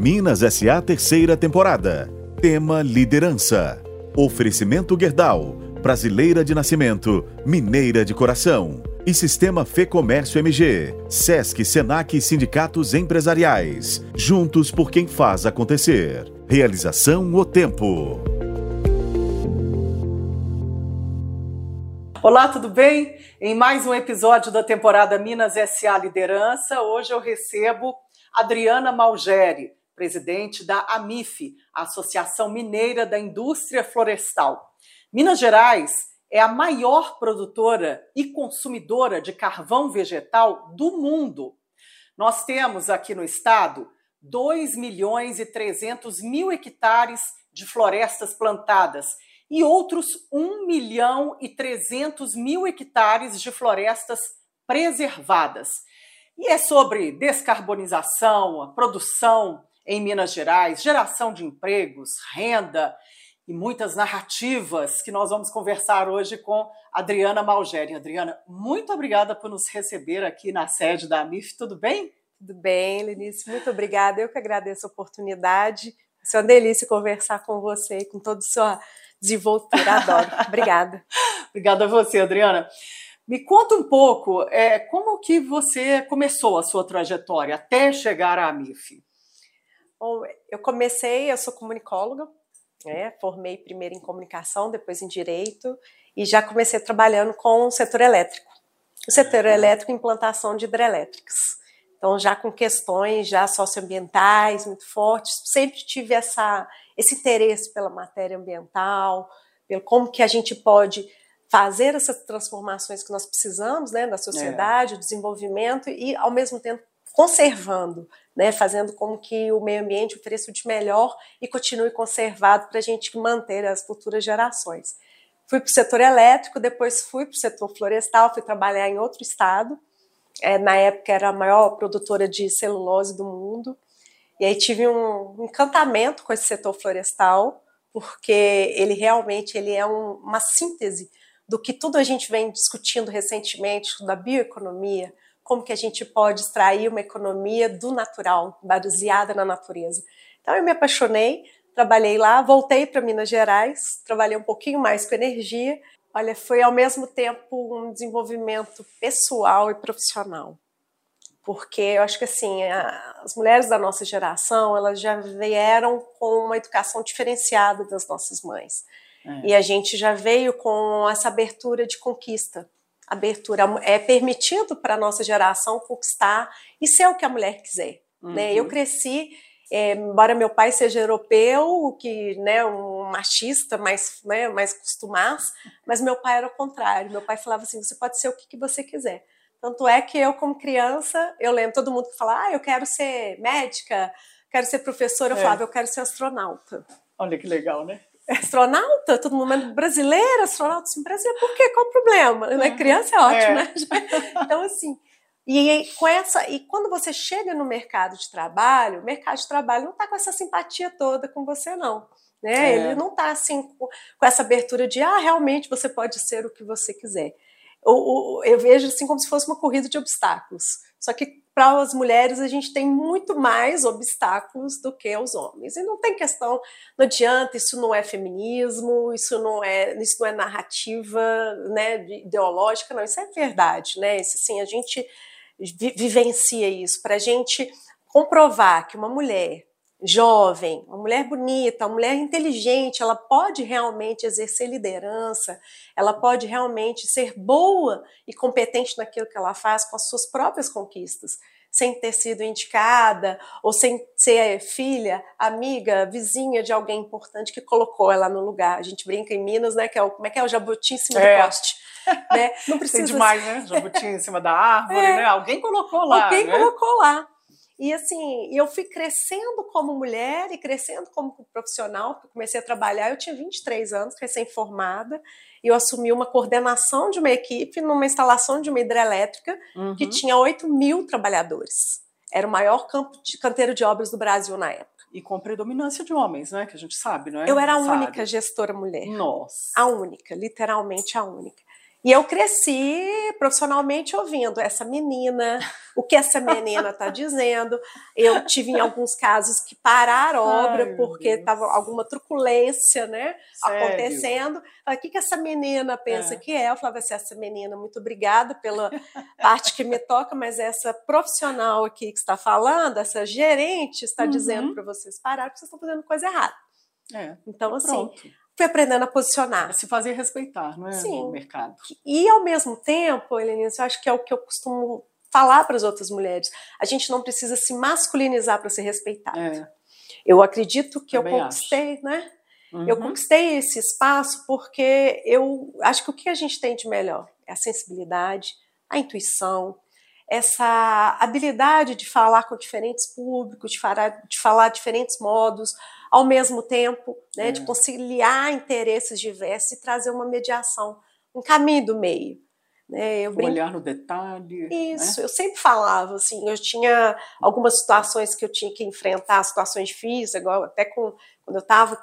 Minas SA terceira temporada. Tema Liderança. Oferecimento Gerdau. Brasileira de nascimento, mineira de coração. E Sistema Fê Comércio MG. Sesc, Senac e Sindicatos Empresariais. Juntos por quem faz acontecer. Realização O Tempo. Olá, tudo bem? Em mais um episódio da temporada Minas SA Liderança, hoje eu recebo Adriana Malgeri, presidente da AMIF, a Associação Mineira da Indústria Florestal. Minas Gerais é a maior produtora e consumidora de carvão vegetal do mundo. Nós temos aqui no estado 2 milhões e 300 mil hectares de florestas plantadas e outros 1 milhão e 300 mil hectares de florestas preservadas. E é sobre descarbonização, produção em Minas Gerais, geração de empregos, renda e muitas narrativas que nós vamos conversar hoje com Adriana Malgeri. Adriana, muito obrigada por nos receber aqui na sede da AMIF, tudo bem? Tudo bem, Lenice, muito obrigada. Eu que agradeço a oportunidade. É uma delícia conversar com você e com toda a sua desenvoltura. Adoro. Obrigada. Obrigada a você, Adriana. Me conta um pouco é, como que você começou a sua trajetória até chegar à AMIF. Bom, eu comecei, eu sou comunicóloga, né? formei primeiro em comunicação, depois em direito, e já comecei trabalhando com o setor elétrico. O setor elétrico, implantação de hidrelétricas. Então, já com questões já socioambientais muito fortes, sempre tive essa, esse interesse pela matéria ambiental, pelo como que a gente pode fazer essas transformações que nós precisamos, né, da sociedade, é. o desenvolvimento e ao mesmo tempo conservando, né, fazendo com que o meio ambiente ofereça o de melhor e continue conservado para a gente manter as futuras gerações. Fui para o setor elétrico, depois fui para o setor florestal, fui trabalhar em outro estado. É, na época era a maior produtora de celulose do mundo. E aí tive um encantamento com esse setor florestal, porque ele realmente ele é um, uma síntese do que tudo a gente vem discutindo recentemente, da bioeconomia, como que a gente pode extrair uma economia do natural, baseada na natureza. Então eu me apaixonei, trabalhei lá, voltei para Minas Gerais, trabalhei um pouquinho mais com energia. Olha, foi ao mesmo tempo um desenvolvimento pessoal e profissional porque eu acho que assim as mulheres da nossa geração elas já vieram com uma educação diferenciada das nossas mães é. e a gente já veio com essa abertura de conquista abertura é permitido para a nossa geração conquistar e ser o que a mulher quiser uhum. né eu cresci é, embora meu pai seja europeu, que né, um machista mais, né, mais costumaz, mas meu pai era o contrário. Meu pai falava assim: você pode ser o que, que você quiser. Tanto é que eu, como criança, eu lembro todo mundo que fala, ah, eu quero ser médica, quero ser professora, eu é. falava, eu quero ser astronauta. Olha que legal, né? Astronauta? Todo mundo brasileira, astronauta, sim, brasileira, por quê? Qual o problema? Né? Criança é ótimo, é. né? Então, assim, e com essa, e quando você chega no mercado de trabalho, o mercado de trabalho não está com essa simpatia toda com você, não. Né? É. Ele não está assim com, com essa abertura de ah, realmente você pode ser o que você quiser eu vejo assim como se fosse uma corrida de obstáculos. Só que para as mulheres a gente tem muito mais obstáculos do que os homens. E não tem questão, não adianta, isso não é feminismo, isso não é, isso não é narrativa, né, ideológica, não, isso é verdade, né? Isso, assim, a gente vivencia isso para a gente comprovar que uma mulher jovem, uma mulher bonita, uma mulher inteligente, ela pode realmente exercer liderança, ela pode realmente ser boa e competente naquilo que ela faz com as suas próprias conquistas, sem ter sido indicada ou sem ser filha, amiga, vizinha de alguém importante que colocou ela no lugar. A gente brinca em Minas, né, que é o como é que é o jabuti em cima é. do poste. Né? Não precisa Tem demais, né? Jabuti em cima da árvore, é. né? Alguém colocou lá. Alguém né? colocou lá. E assim, eu fui crescendo como mulher e crescendo como profissional, porque comecei a trabalhar, eu tinha 23 anos, recém-formada, e eu assumi uma coordenação de uma equipe numa instalação de uma hidrelétrica uhum. que tinha 8 mil trabalhadores. Era o maior campo de canteiro de obras do Brasil na época. E com predominância de homens, né? Que a gente sabe, não é? Eu era a sabe. única gestora mulher. Nossa. A única, literalmente a única. E eu cresci profissionalmente ouvindo essa menina, o que essa menina está dizendo. Eu tive em alguns casos que parar a obra Ai, porque estava alguma truculência né, acontecendo. O que, que essa menina pensa é. que é? Eu falava assim, essa menina, muito obrigada pela parte que me toca, mas essa profissional aqui que está falando, essa gerente está uhum. dizendo para vocês parar porque vocês estão fazendo coisa errada. É, então, assim, pronto fui aprendendo a posicionar. se fazer respeitar, não é? Sim. No mercado. E ao mesmo tempo, Helenice, eu acho que é o que eu costumo falar para as outras mulheres. A gente não precisa se masculinizar para ser respeitado. É. Eu acredito que Também eu conquistei, acho. né? Uhum. Eu conquistei esse espaço porque eu acho que o que a gente tem de melhor é a sensibilidade, a intuição, essa habilidade de falar com diferentes públicos, de falar, de falar diferentes modos, ao mesmo tempo, né, é. de conciliar interesses diversos e trazer uma mediação, um caminho do meio. Né, eu brinco... Olhar no detalhe. Né? Isso, né? eu sempre falava, assim, eu tinha algumas situações que eu tinha que enfrentar, situações difíceis, igual até com, quando eu estava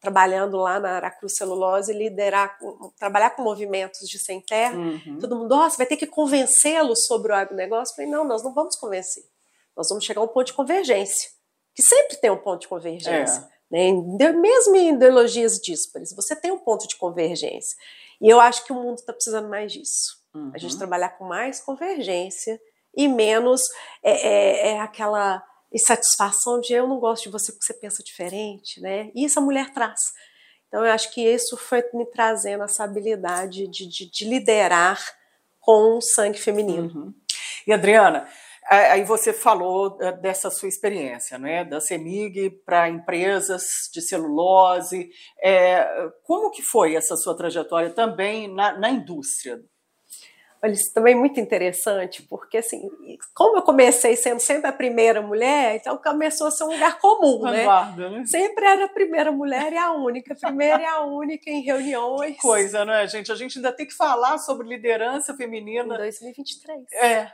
trabalhando lá na Aracruz Celulose, liderar, trabalhar com movimentos de sem terra, uhum. todo mundo, nossa, vai ter que convencê-lo sobre o agronegócio. Eu falei, não, nós não vamos convencer, nós vamos chegar a um ponto de convergência que sempre tem um ponto de convergência. É. Né? Mesmo em ideologias díspares, você tem um ponto de convergência. E eu acho que o mundo está precisando mais disso. Uhum. A gente uhum. trabalhar com mais convergência e menos é, é, é, aquela insatisfação de eu não gosto de você porque você pensa diferente, né? E isso a mulher traz. Então eu acho que isso foi me trazendo essa habilidade de, de, de liderar com o sangue feminino. Uhum. E Adriana, Aí você falou eh, dessa sua experiência, né, da CEMIG para empresas de celulose. É, como que foi essa sua trajetória também na, na indústria? Olha, isso também é muito interessante, porque assim, como eu comecei sendo sempre a primeira mulher, então começou a ser um lugar comum, né? né? Sempre era a primeira mulher e a única, a primeira e a única em reuniões. Que coisa, né, gente? A gente ainda tem que falar sobre liderança feminina. Em 2023. É,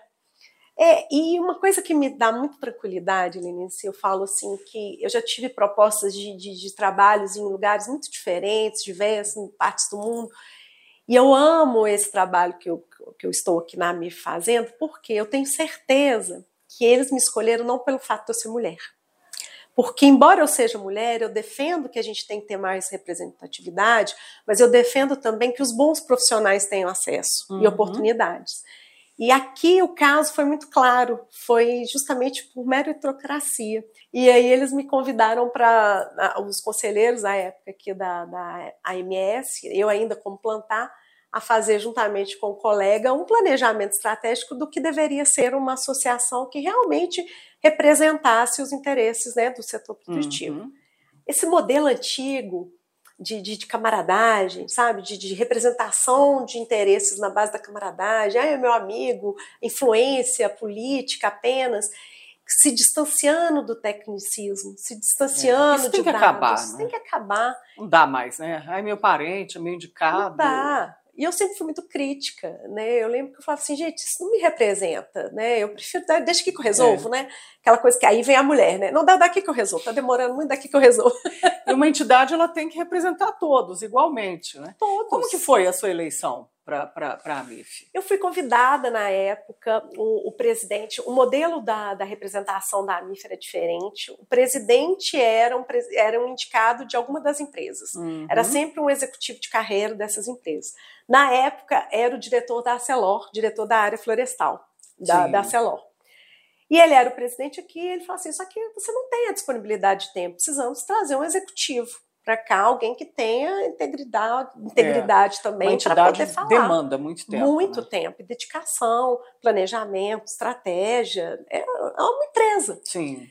é, e uma coisa que me dá muita tranquilidade, Lenice, eu falo assim que eu já tive propostas de, de, de trabalhos em lugares muito diferentes, diversos, em partes do mundo, e eu amo esse trabalho que eu, que eu estou aqui na MI fazendo, porque eu tenho certeza que eles me escolheram não pelo fato de eu ser mulher. Porque, embora eu seja mulher, eu defendo que a gente tem que ter mais representatividade, mas eu defendo também que os bons profissionais tenham acesso uhum. e oportunidades. E aqui o caso foi muito claro, foi justamente por meritocracia. E aí eles me convidaram para, os conselheiros à época aqui da, da AMS, eu ainda como plantar, a fazer juntamente com o colega um planejamento estratégico do que deveria ser uma associação que realmente representasse os interesses né, do setor produtivo. Uhum. Esse modelo antigo de, de, de camaradagem, sabe? De, de, representação de interesses na base da camaradagem. Ah, é meu amigo, influência política apenas. Se distanciando do tecnicismo, se distanciando é, isso tem de que dados. Acabar, né? Tem que acabar. Não dá mais, né? Ai, meu parente, meu indicado. Não dá. E eu sempre fui muito crítica, né? Eu lembro que eu falava assim, gente, isso não me representa, né? Eu prefiro, deixa aqui que eu resolvo, é. né? Aquela coisa que aí vem a mulher, né? Não dá daqui que eu resolvo, tá demorando muito daqui que eu resolvo. E uma entidade, ela tem que representar todos, igualmente, né? Todos. Como que foi a sua eleição? Para a AMIF? Eu fui convidada na época, o, o, presidente, o modelo da, da representação da AMIF era diferente. O presidente era um, era um indicado de alguma das empresas. Uhum. Era sempre um executivo de carreira dessas empresas. Na época, era o diretor da Acelor, diretor da área florestal da, da Acelor. E ele era o presidente aqui, ele falou assim: só que você não tem a disponibilidade de tempo, precisamos trazer um executivo para cá alguém que tenha integridade, integridade é, também para poder falar. demanda muito tempo. Muito né? tempo. Dedicação, planejamento, estratégia. É, é uma empresa. Sim.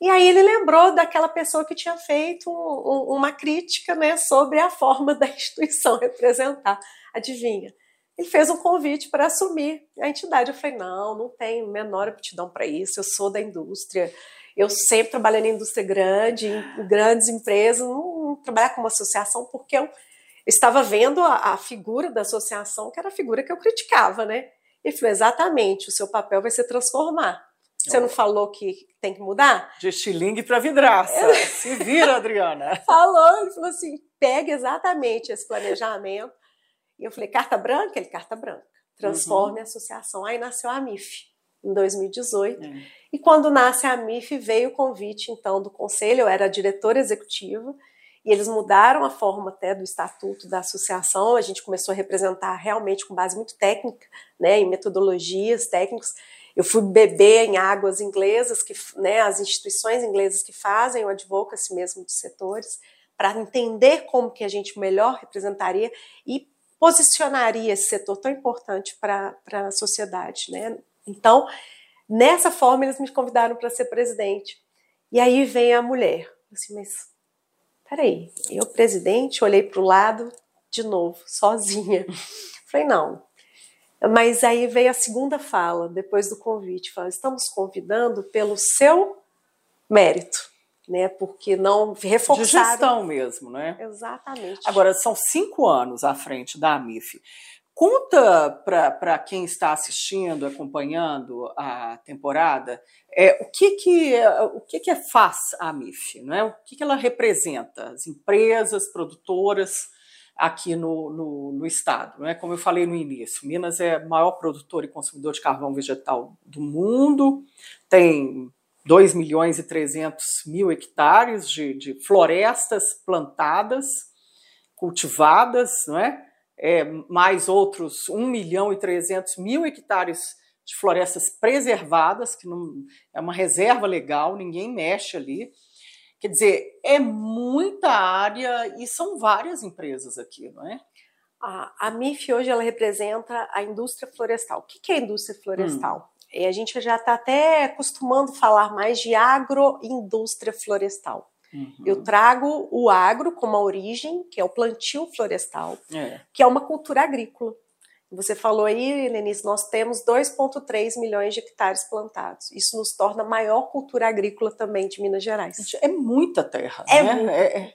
E aí ele lembrou daquela pessoa que tinha feito um, uma crítica né, sobre a forma da instituição representar. Adivinha? Ele fez um convite para assumir a entidade. Eu falei, não, não tenho menor aptidão para isso, eu sou da indústria, eu sempre trabalhei na indústria grande, em grandes empresas, não, trabalhar com uma associação porque eu estava vendo a, a, figura da associação, que era a figura que eu criticava, né? Ele falou, exatamente, o seu papel vai ser transformar. Você não falou que tem que mudar? De estilingue para vidraça. Se vira, Adriana. falou, ele falou assim, pega exatamente esse planejamento E eu falei, carta branca? Ele, carta branca. Transforme uhum. a associação. Aí nasceu a MIF, em 2018. Uhum. E quando nasce a MIF, veio o convite, então, do conselho, eu era diretora executiva, e eles mudaram a forma até do estatuto da associação, a gente começou a representar realmente com base muito técnica, né, em metodologias técnicas. Eu fui beber em águas inglesas, que, né, as instituições inglesas que fazem o advocacy mesmo dos setores, para entender como que a gente melhor representaria e posicionaria esse setor tão importante para a sociedade. Né? Então, nessa forma, eles me convidaram para ser presidente. E aí vem a mulher. Assim, mas peraí, eu presidente, olhei para o lado de novo, sozinha. Falei, não. Mas aí veio a segunda fala, depois do convite, fala, estamos convidando pelo seu mérito, né? Porque não reforçar. De gestão mesmo, né? Exatamente. Agora, são cinco anos à frente da AMIF. Conta para quem está assistindo, acompanhando a temporada, é, o que que o que que é faz a MIF, não é? O que, que ela representa? As empresas, produtoras aqui no, no, no, estado, não é? Como eu falei no início, Minas é o maior produtor e consumidor de carvão vegetal do mundo, tem 2 milhões e 300 mil hectares de, de florestas plantadas, cultivadas, não é? É, mais outros 1 milhão e 300 mil hectares de florestas preservadas, que não, é uma reserva legal, ninguém mexe ali. Quer dizer, é muita área e são várias empresas aqui, não é? A, a MIF hoje ela representa a indústria florestal. O que, que é a indústria florestal? Hum. E a gente já está até acostumando falar mais de agroindústria florestal. Uhum. Eu trago o agro como a origem, que é o plantio florestal, é. que é uma cultura agrícola. Você falou aí, Lenice, nós temos 2,3 milhões de hectares plantados. Isso nos torna a maior cultura agrícola também de Minas Gerais. É muita terra. É, né? é, é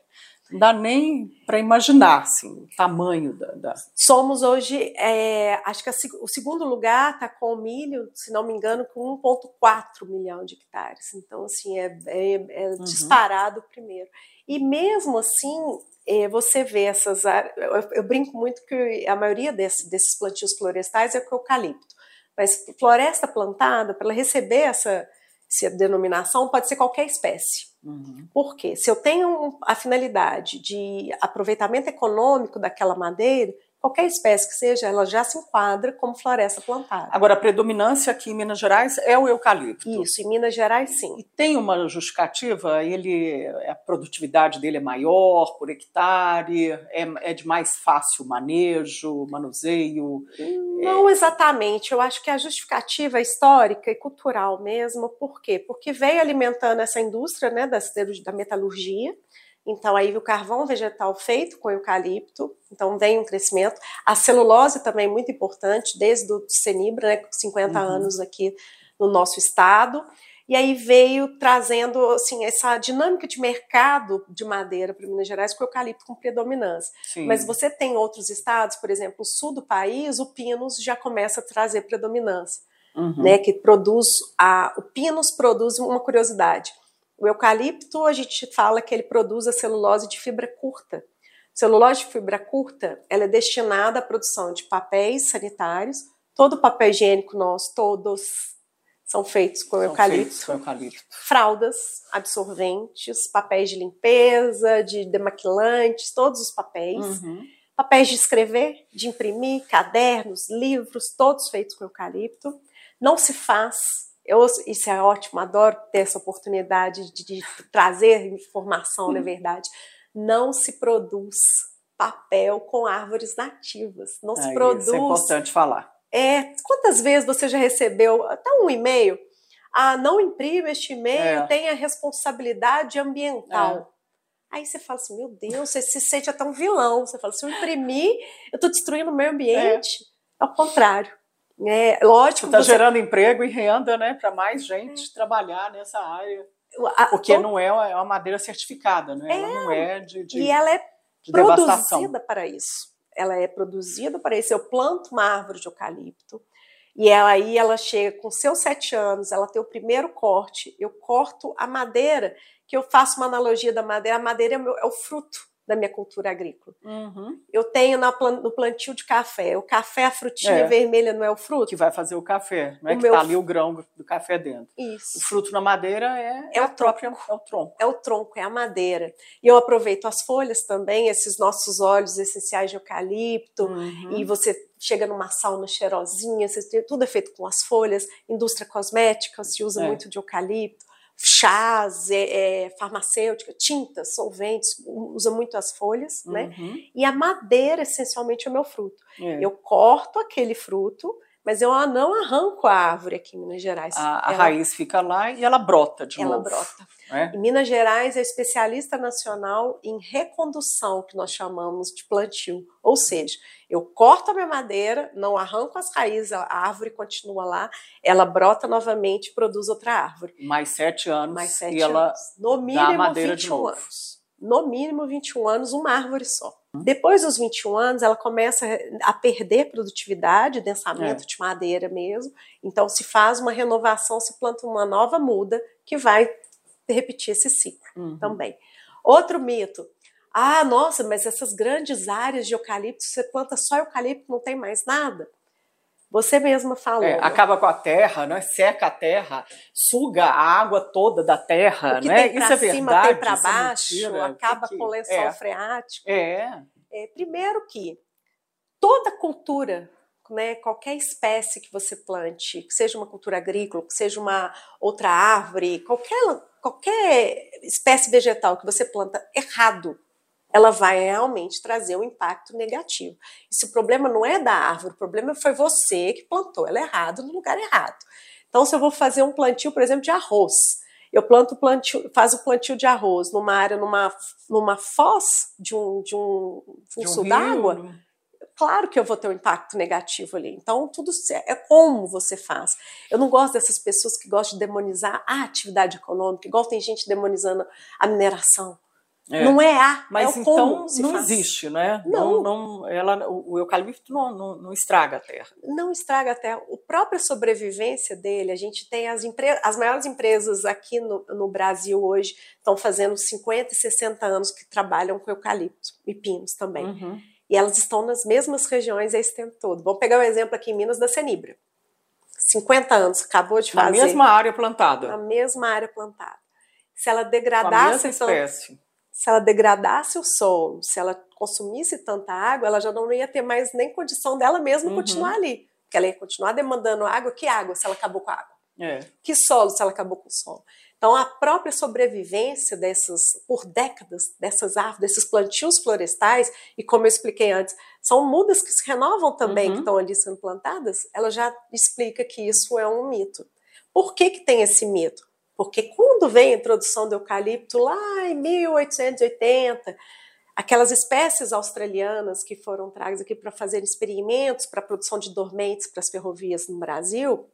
não dá nem para imaginar assim, o tamanho da, da... Somos hoje, é, acho que a, o segundo lugar está com o milho, se não me engano, com 1,4 milhão de hectares. Então, assim, é, é, é uhum. disparado primeiro. E mesmo assim, é, você vê essas áreas. Eu, brinco muito que a maioria desse, desses plantios florestais é com eucalipto. Mas floresta plantada, para ela receber essa se a denominação pode ser qualquer espécie. Uhum. Por quê? Se eu tenho a finalidade de aproveitamento econômico daquela madeira, qualquer espécie que seja, ela já se enquadra como floresta plantada. Agora, a predominância aqui em Minas Gerais é o eucalipto. Isso, em Minas Gerais sim. E tem uma justificativa? Ele, a produtividade dele é maior por hectare? É, é de mais fácil manejo, manuseio? Não é... exatamente. Eu acho que a justificativa é histórica e cultural mesmo. Por quê? Porque veio alimentando essa indústria né, da, da metalurgia então, aí o carvão vegetal feito com eucalipto, então vem um crescimento. A celulose também é muito importante, desde o Senibra, né, 50 uhum. anos aqui no nosso estado. E aí veio trazendo assim, essa dinâmica de mercado de madeira para Minas Gerais com o eucalipto com predominância. Sim. Mas você tem outros estados, por exemplo, o sul do país, o pinus já começa a trazer predominância. Uhum. Né, que produz a, o pinus produz uma curiosidade o eucalipto, a gente fala que ele produz a celulose de fibra curta. Celulose de fibra curta, ela é destinada à produção de papéis sanitários. Todo o papel higiênico nosso, todos são feitos com, são eucalipto. Com eucalipto. Fraldas, absorventes, papéis de limpeza, de demaquilantes, todos os papéis. Uhum. Papéis de escrever, de imprimir, cadernos, livros, todos feitos com eucalipto. Não se faz eu, isso é ótimo, adoro ter essa oportunidade de, de trazer informação, na é verdade. Não se produz papel com árvores nativas. Não se produz. Isso é importante falar. É, quantas vezes você já recebeu até um e-mail? Ah, não imprima este e-mail, é. tenha responsabilidade ambiental. É. Aí você fala assim, meu Deus, você se sente até um vilão. Você fala, se eu imprimir, eu estou destruindo o meio ambiente. É. Ao contrário. É, lógico. Está você... gerando emprego e renda né, para mais gente é. trabalhar nessa área. Porque não é, é uma madeira certificada, né? ela não é de, de E ela é produzida para isso. Ela é produzida para isso. Eu planto uma árvore de eucalipto e ela, aí ela chega com seus sete anos, ela tem o primeiro corte, eu corto a madeira, que eu faço uma analogia da madeira, a madeira é o, meu, é o fruto da minha cultura agrícola. Uhum. Eu tenho na, no plantio de café. O café, a frutinha é. vermelha não é o fruto? Que vai fazer o café, não é o que está ali o grão do café dentro. Isso. O fruto na madeira é, é, é o próprio, é o tronco. É o tronco, é a madeira. E eu aproveito as folhas também, esses nossos óleos essenciais de eucalipto, uhum. e você chega numa sauna cheirosinha, tudo é feito com as folhas, indústria cosmética se usa é. muito de eucalipto chás, é, é, farmacêutica, tintas, solventes, usa muito as folhas, né? uhum. né? E a madeira, essencialmente, é o meu fruto. É. Eu corto aquele fruto, mas eu não arranco a árvore aqui em Minas Gerais. A, a ela, raiz fica lá e ela brota de ela novo. Ela brota. É? Em Minas Gerais é especialista nacional em recondução, que nós chamamos de plantio. Ou seja, eu corto a minha madeira, não arranco as raízes, a árvore continua lá, ela brota novamente e produz outra árvore. Mais sete anos Mais sete e anos. ela no mínimo dá madeira 21 de novo. anos. No mínimo 21 anos, uma árvore só. Depois dos 21 anos, ela começa a perder produtividade, densamento é. de madeira mesmo. Então, se faz uma renovação, se planta uma nova muda que vai repetir esse ciclo uhum. também. Outro mito. Ah, nossa, mas essas grandes áreas de eucalipto, você planta só eucalipto, não tem mais nada. Você mesma falou. É, acaba com a terra, né? seca a terra, suga a água toda da terra. O que né? tem isso é cima, verdade. Tem para é baixo, é acaba que, com o lençol é. freático. É. é. Primeiro que toda cultura né, qualquer espécie que você plante, que seja uma cultura agrícola, que seja uma outra árvore, qualquer, qualquer espécie vegetal que você planta errado, ela vai realmente trazer um impacto negativo. E se o problema não é da árvore, o problema foi você que plantou ela errado no lugar errado. Então, se eu vou fazer um plantio, por exemplo, de arroz, eu planto plantio, faz o plantio de arroz numa área, numa, numa foz de um, de um fluxo um d'água, claro que eu vou ter um impacto negativo ali. Então, tudo é como você faz. Eu não gosto dessas pessoas que gostam de demonizar a atividade econômica, igual tem gente demonizando a mineração. É. Não é a, mas é então não faz. existe, né? Não, não, não ela, o, o eucalipto não, não, não, estraga a terra. Não estraga a terra. A própria sobrevivência dele, a gente tem as, as maiores empresas aqui no, no Brasil hoje estão fazendo 50 e 60 anos que trabalham com eucalipto e pinos também. Uhum. E elas estão nas mesmas regiões esse tempo todo. Vamos pegar o um exemplo aqui em Minas da Cenibra. 50 anos, acabou de fazer. Na mesma área plantada. Na mesma área plantada. Se ela degradasse. a espécie. Se ela degradasse o solo, se ela consumisse tanta água, ela já não ia ter mais nem condição dela mesma uhum. continuar ali. Porque ela ia continuar demandando água. Que água se ela acabou com a água? É. Que solo se ela acabou com o solo? Então, a própria sobrevivência dessas, por décadas, dessas árvores, desses plantios florestais, e como eu expliquei antes, são mudas que se renovam também, uhum. que estão ali sendo plantadas, ela já explica que isso é um mito. Por que, que tem esse mito? Porque quando vem a introdução do eucalipto lá em 1880, aquelas espécies australianas que foram tragas aqui para fazer experimentos para a produção de dormentes para as ferrovias no Brasil,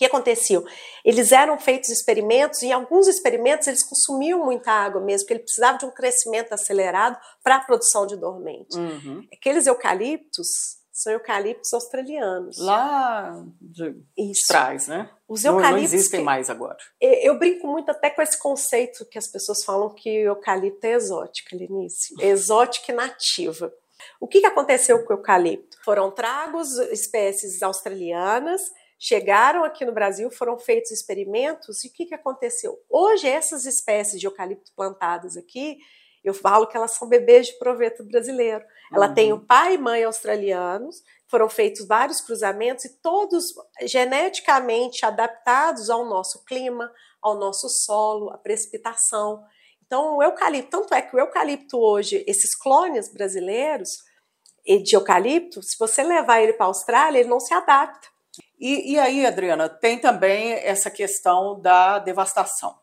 que acontecia? Eles eram feitos experimentos e em alguns experimentos eles consumiam muita água mesmo, porque ele precisava de um crescimento acelerado para a produção de dormente. Uhum. Aqueles eucaliptos são eucaliptos australianos. Lá de Isso. trás, né? Os eucaliptos não, não existem que, mais agora. Eu brinco muito até com esse conceito que as pessoas falam que o eucalipto é exótico, Lenice. Exótica e nativa. O que, que aconteceu com o eucalipto? Foram tragos espécies australianas chegaram aqui no Brasil, foram feitos experimentos, e o que, que aconteceu? Hoje, essas espécies de eucalipto plantadas aqui, eu falo que elas são bebês de proveito brasileiro. Ela uhum. tem o pai e mãe australianos, foram feitos vários cruzamentos e todos geneticamente adaptados ao nosso clima, ao nosso solo, à precipitação. Então, o eucalipto, tanto é que o eucalipto hoje, esses clones brasileiros de eucalipto, se você levar ele para a Austrália, ele não se adapta. E, e aí, Adriana, tem também essa questão da devastação.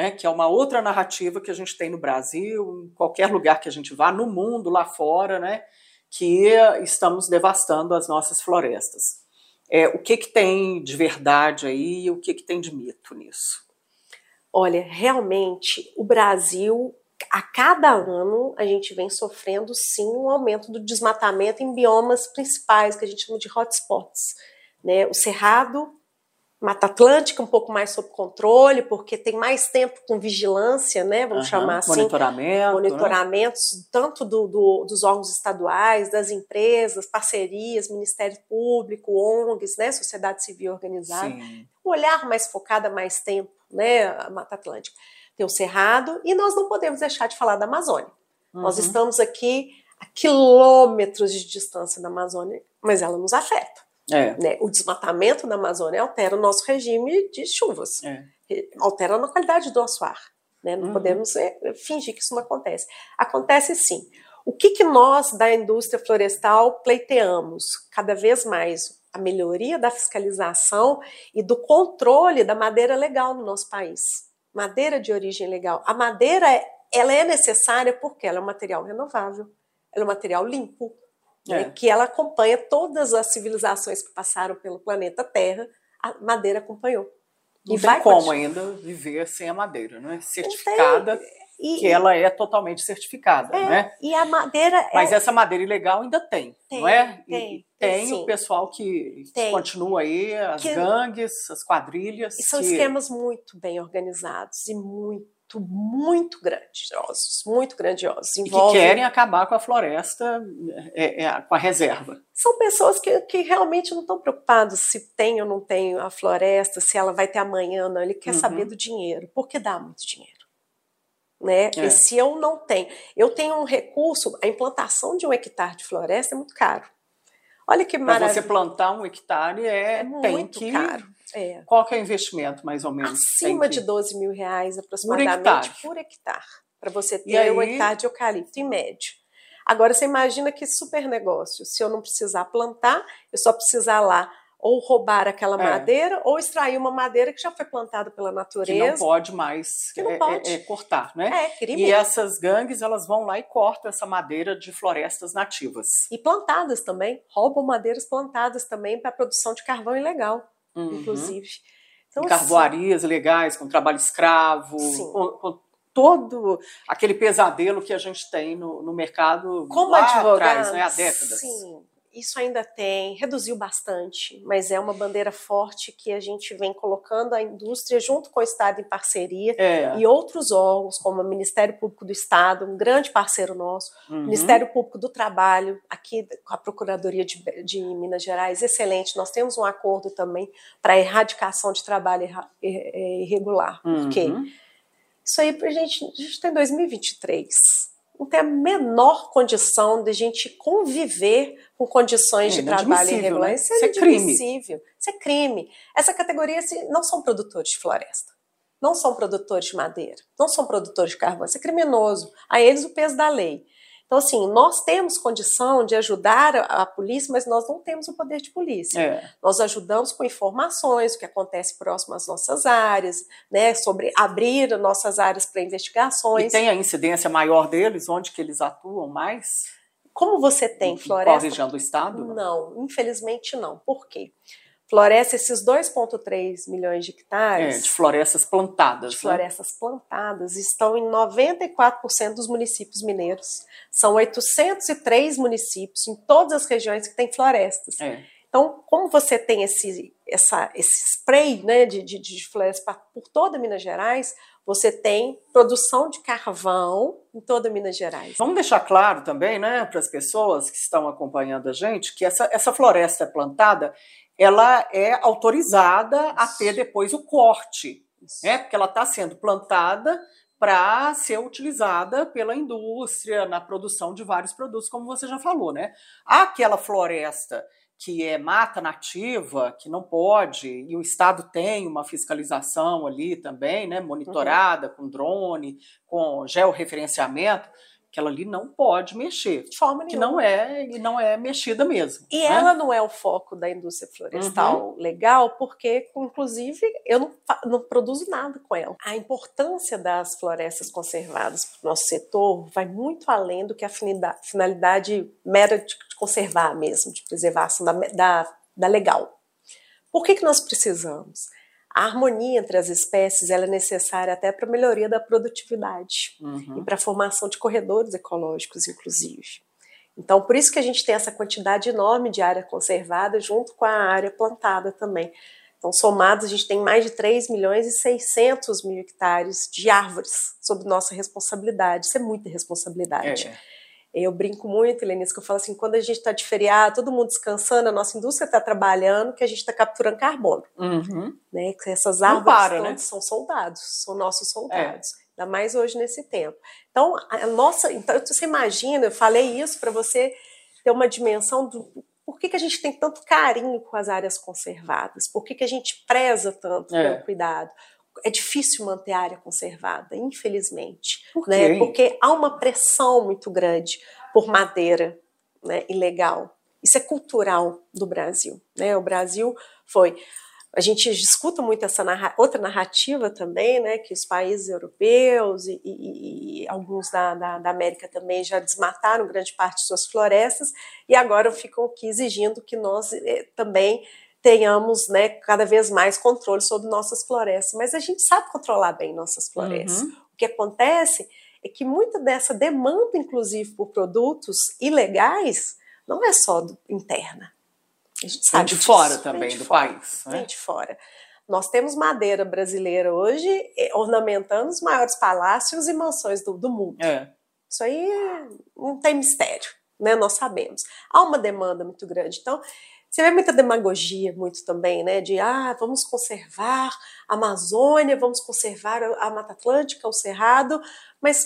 Né, que é uma outra narrativa que a gente tem no Brasil, em qualquer lugar que a gente vá, no mundo, lá fora, né, que estamos devastando as nossas florestas. É, o que, que tem de verdade aí e o que, que tem de mito nisso? Olha, realmente, o Brasil, a cada ano, a gente vem sofrendo, sim, um aumento do desmatamento em biomas principais, que a gente chama de hotspots né? O Cerrado Mata Atlântica um pouco mais sob controle, porque tem mais tempo com vigilância, né? Vamos uhum, chamar assim. Monitoramento. Monitoramentos, né? tanto do, do, dos órgãos estaduais, das empresas, parcerias, Ministério Público, ONGs, né? Sociedade Civil Organizada. Sim. Um olhar mais focado há mais tempo, né? A Mata Atlântica. Tem o Cerrado, e nós não podemos deixar de falar da Amazônia. Uhum. Nós estamos aqui a quilômetros de distância da Amazônia, mas ela nos afeta. É. Né? O desmatamento na Amazônia altera o nosso regime de chuvas, é. altera a qualidade do nosso ar. Né? Não uhum. podemos é, fingir que isso não acontece. Acontece sim. O que, que nós da indústria florestal pleiteamos cada vez mais? A melhoria da fiscalização e do controle da madeira legal no nosso país. Madeira de origem legal. A madeira ela é necessária porque ela é um material renovável, ela é um material limpo, né, é. que ela acompanha todas as civilizações que passaram pelo planeta Terra, a madeira acompanhou. Não e tem vai como continuar. ainda viver sem a madeira, não é? Certificada, e, que ela é totalmente certificada, é, né? E a madeira. É Mas essa madeira ilegal ainda tem, tem não é? Tem. tem sim. o pessoal que tem. continua aí, as que, gangues, as quadrilhas. E são que... esquemas muito bem organizados e muito muito grandiosos, muito grandiosos. Envolvem... E que querem acabar com a floresta, é, é, com a reserva. São pessoas que, que realmente não estão preocupadas se tem ou não tem a floresta, se ela vai ter amanhã, não. Ele quer uhum. saber do dinheiro, porque dá muito dinheiro. Né? É. E se eu não tenho, eu tenho um recurso, a implantação de um hectare de floresta é muito caro. Olha que maravilha. Para você plantar um hectare é, é muito que... caro é. Qual que é o investimento, mais ou menos? Acima de 12 mil reais aproximadamente por hectare. Para você ter aí... um hectare de eucalipto, em médio. Agora, você imagina que super negócio. Se eu não precisar plantar, eu só precisar lá ou roubar aquela é. madeira ou extrair uma madeira que já foi plantada pela natureza. Que não pode mais que não é, pode. É, é cortar, né? É, crime. E essas gangues, elas vão lá e cortam essa madeira de florestas nativas. E plantadas também. Roubam madeiras plantadas também para produção de carvão ilegal uhum. inclusive. Então, Carvoarias assim, legais, com trabalho escravo, com, com, todo aquele pesadelo que a gente tem no, no mercado Como lá advogado, atrás, né, há décadas. Sim, isso ainda tem, reduziu bastante, mas é uma bandeira forte que a gente vem colocando a indústria junto com o Estado em parceria é. e outros órgãos, como o Ministério Público do Estado, um grande parceiro nosso, uhum. Ministério Público do Trabalho, aqui com a Procuradoria de, de Minas Gerais, excelente. Nós temos um acordo também para erradicação de trabalho irregular, uhum. porque isso aí a gente, a gente está em 2023 não tem a menor condição de a gente conviver com condições é, de trabalho irregulares. Né? Isso, é, Isso é crime. Isso é crime. Essa categoria assim, não são produtores de floresta, não são produtores de madeira, não são produtores de carvão. Isso é criminoso. A eles o peso da lei. Então, assim, nós temos condição de ajudar a, polícia, mas nós não temos o poder de polícia. É. Nós ajudamos com informações, o que acontece próximo às nossas áreas, né, sobre abrir nossas áreas para investigações. E tem a incidência maior deles, onde que eles atuam mais? Como você tem floresta? Qual região do estado? Não, infelizmente não. Por quê? Floresce esses 2,3 milhões de hectares. É, de florestas plantadas. De né? florestas plantadas estão em 94% dos municípios mineiros. São 803 municípios em todas as regiões que têm florestas. É. Então, como você tem esse, essa, esse spray né, de, de, de florestas por toda Minas Gerais, você tem produção de carvão em toda Minas Gerais. Vamos deixar claro também, né, para as pessoas que estão acompanhando a gente, que essa, essa floresta plantada, ela é autorizada a ter depois o corte, né? porque ela está sendo plantada para ser utilizada pela indústria na produção de vários produtos, como você já falou, né? Aquela floresta que é mata nativa, que não pode, e o Estado tem uma fiscalização ali também, né, monitorada, uhum. com drone, com georreferenciamento, aquela ali não pode mexer. De forma nenhuma. Que não é, e não é mexida mesmo. E né? ela não é o foco da indústria florestal uhum. legal, porque, inclusive, eu não, não produzo nada com ela. A importância das florestas conservadas para o nosso setor vai muito além do que a finalidade mera de conservar mesmo, de preservação da, da, da legal. Por que, que nós precisamos? A harmonia entre as espécies é necessária até para a melhoria da produtividade uhum. e para a formação de corredores ecológicos, inclusive. Então, por isso que a gente tem essa quantidade enorme de área conservada junto com a área plantada também. Então, somados, a gente tem mais de 3 milhões e 600 mil hectares de árvores sob nossa responsabilidade. Isso é muita responsabilidade. É. Eu brinco muito, Helenice, que eu falo assim, quando a gente está de feriado, todo mundo descansando, a nossa indústria está trabalhando, que a gente está capturando carbono. Uhum. Né? Que essas árvores para, né? são soldados, são nossos soldados. É. Ainda mais hoje nesse tempo. Então, a nossa. Então, você imagina, eu falei isso para você ter uma dimensão do por que, que a gente tem tanto carinho com as áreas conservadas? Por que, que a gente preza tanto é. pelo cuidado? É difícil manter a área conservada, infelizmente. Por né? Porque há uma pressão muito grande por madeira né, ilegal. Isso é cultural do Brasil. Né? O Brasil foi a gente discuta muito essa narra outra narrativa também, né, que os países europeus e, e, e alguns da, da, da, América também já desmataram grande parte de suas florestas e agora ficam aqui exigindo que nós eh, também tenhamos né, cada vez mais controle sobre nossas florestas. Mas a gente sabe controlar bem nossas florestas. Uhum. O que acontece é que muita dessa demanda, inclusive por produtos ilegais, não é só do, interna a gente sabe de fora também do fora, país. Né? Vem de fora. Nós temos madeira brasileira hoje eh, ornamentando os maiores palácios e mansões do, do mundo. É. Isso aí não tem mistério, né? Nós sabemos. Há uma demanda muito grande. Então, você vê muita demagogia, muito também, né? De ah, vamos conservar a Amazônia, vamos conservar a Mata Atlântica, o Cerrado, mas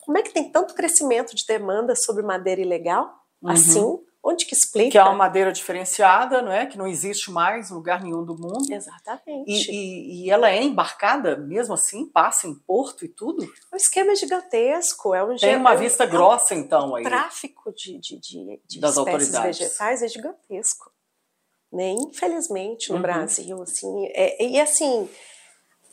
como é que tem tanto crescimento de demanda sobre madeira ilegal? Uhum. Assim, Onde que explica? Que é uma madeira diferenciada, não é? Que não existe mais em lugar nenhum do mundo. Exatamente. E, e, e, ela é embarcada mesmo assim, passa em porto e tudo? O esquema é gigantesco. É um Tem uma vista é um, grossa, então, aí. O tráfico de, de, de, de das espécies vegetais é gigantesco. Né? Infelizmente, no uhum. Brasil, assim, é, e assim,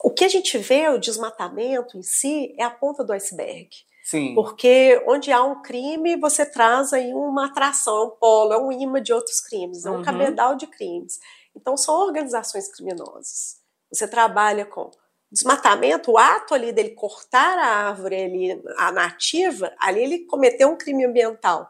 o que a gente vê, o desmatamento em si, é a ponta do iceberg. Sim. Porque onde há um crime, você traz aí uma atração, é um polo, é um imã de outros crimes, é um uhum. cabedal de crimes. Então, são organizações criminosas. Você trabalha com desmatamento, o ato ali dele cortar a árvore ali, a nativa, ali ele cometeu um crime ambiental.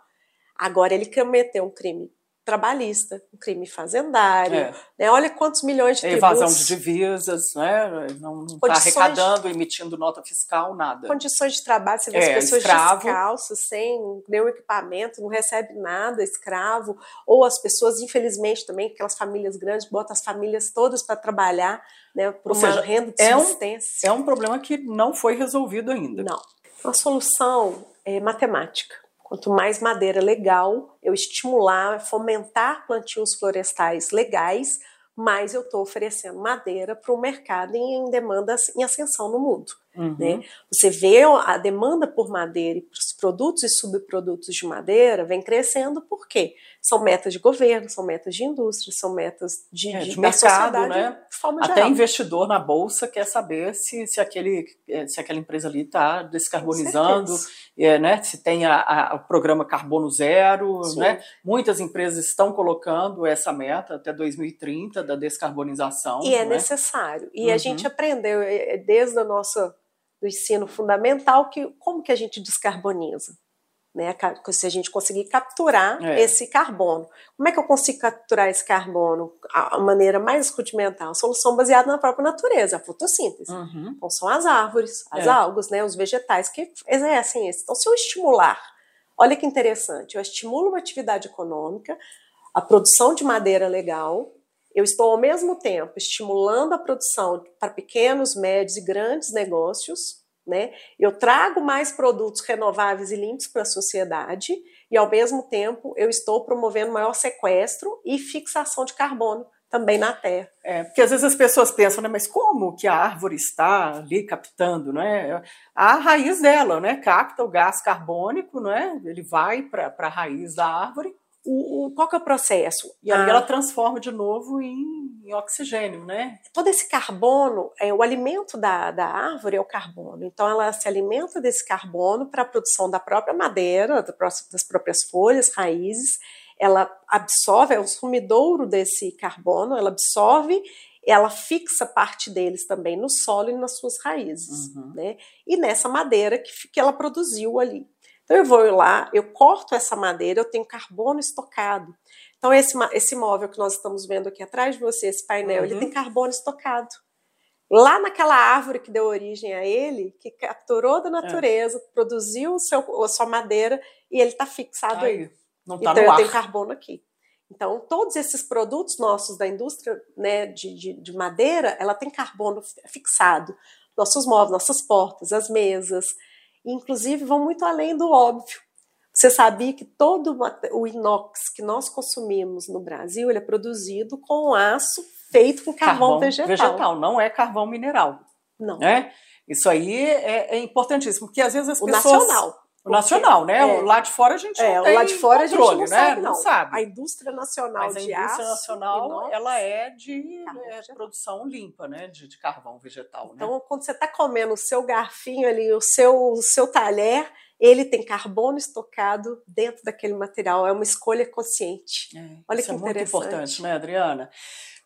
Agora ele cometeu um crime trabalhista, um crime fazendário. É. Né? Olha quantos milhões de tributos. Evasão de divisas, né? não está arrecadando, de... emitindo nota fiscal, nada. Condições de trabalho, você vê é, as pessoas escravo. descalços, sem nenhum equipamento, não recebe nada, escravo. Ou as pessoas, infelizmente, também, aquelas famílias grandes, botam as famílias todas para trabalhar né, por Ou uma seja, renda de é subsistência. Um, é um problema que não foi resolvido ainda. Não. A solução é matemática Quanto mais madeira legal eu estimular, fomentar plantios florestais legais, mais eu estou oferecendo madeira para o mercado em demanda em ascensão no mundo. Uhum. Né? Você vê a demanda por madeira e os produtos e subprodutos de madeira vem crescendo por quê? São metas de governo, são metas de indústria, são metas de, é, de, de mercado, né? Até geral. investidor na bolsa quer saber se, se, aquele, é, se aquela empresa ali está descarbonizando, é, né? se tem a, a, o programa Carbono Zero. Né? Muitas empresas estão colocando essa meta até 2030 da descarbonização. E é né? necessário. E uhum. a gente aprendeu é, desde a nossa do ensino fundamental que como que a gente descarboniza né? Se a gente conseguir capturar é. esse carbono. Como é que eu consigo capturar esse carbono? A maneira mais rudimentar, a solução baseada na própria natureza, a fotossíntese. Uhum. Então são as árvores, as é. algas, né? Os vegetais que exercem isso. Então se eu estimular, olha que interessante, eu estimulo uma atividade econômica, a produção de madeira legal, eu estou ao mesmo tempo estimulando a produção para pequenos, médios e grandes negócios, né? Eu trago mais produtos renováveis e limpos para a sociedade e, ao mesmo tempo, eu estou promovendo maior sequestro e fixação de carbono também na terra. É, porque às vezes as pessoas pensam, né, mas como que a árvore está ali captando, né? A raiz dela, né, capta o gás carbônico, né? Ele vai para a raiz da árvore o, o, qual que é o processo? E aí ah. ela transforma de novo em, em, oxigênio, né? Todo esse carbono, é, o alimento da, da árvore é o carbono. Então ela se alimenta desse carbono para a produção da própria madeira, das próprias folhas, raízes. Ela absorve, é o sumidouro desse carbono, ela absorve ela fixa parte deles também no solo e nas suas raízes, uhum. né? E nessa madeira que, que ela produziu ali. Então eu vou lá, eu corto essa madeira, eu tenho carbono estocado. Então, esse, esse móvel que nós estamos vendo aqui atrás de você, esse painel, uhum. ele tem carbono estocado. Lá naquela árvore que deu origem a ele, que capturou da é. natureza, é. produziu o seu, a sua madeira e ele está fixado aí. aí. Não tá então, eu ar. tenho carbono aqui. Então, todos esses produtos nossos da indústria né, de, de, de madeira, ela tem carbono fixado. Nossos móveis, nossas portas, as mesas, inclusive vão muito além do óbvio. Você sabia que todo o inox que nós consumimos no Brasil ele é produzido com aço feito com carvão, carvão vegetal. vegetal. Não é carvão mineral. Não. Né? Isso aí é, é importantíssimo, porque às vezes as o pessoas... nacional. O nacional, né? É. O lá de fora a gente é, não tem lá de fora controle, a gente não né? sabe, não. não sabe. A indústria nacional Mas de a indústria aço, nacional, ela é de é, produção limpa, né? De, de carvão vegetal, Então, né? quando você está comendo o seu garfinho ali, o seu, o seu talher, ele tem carbono estocado dentro daquele material. É uma escolha consciente. É, Olha isso que é muito importante, né, Adriana?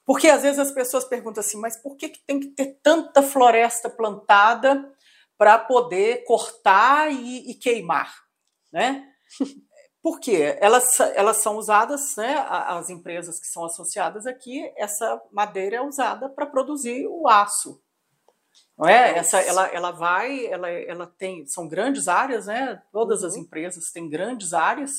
Porque às vezes as pessoas perguntam assim, mas por que, que tem que ter tanta floresta plantada para poder cortar e, e queimar, né? Por quê? Elas, elas são usadas, né, as empresas que são associadas aqui, essa madeira é usada para produzir o aço. Não é? Essa, ela, ela vai, ela, ela tem, são grandes áreas, né? Todas Uhum. as empresas têm grandes áreas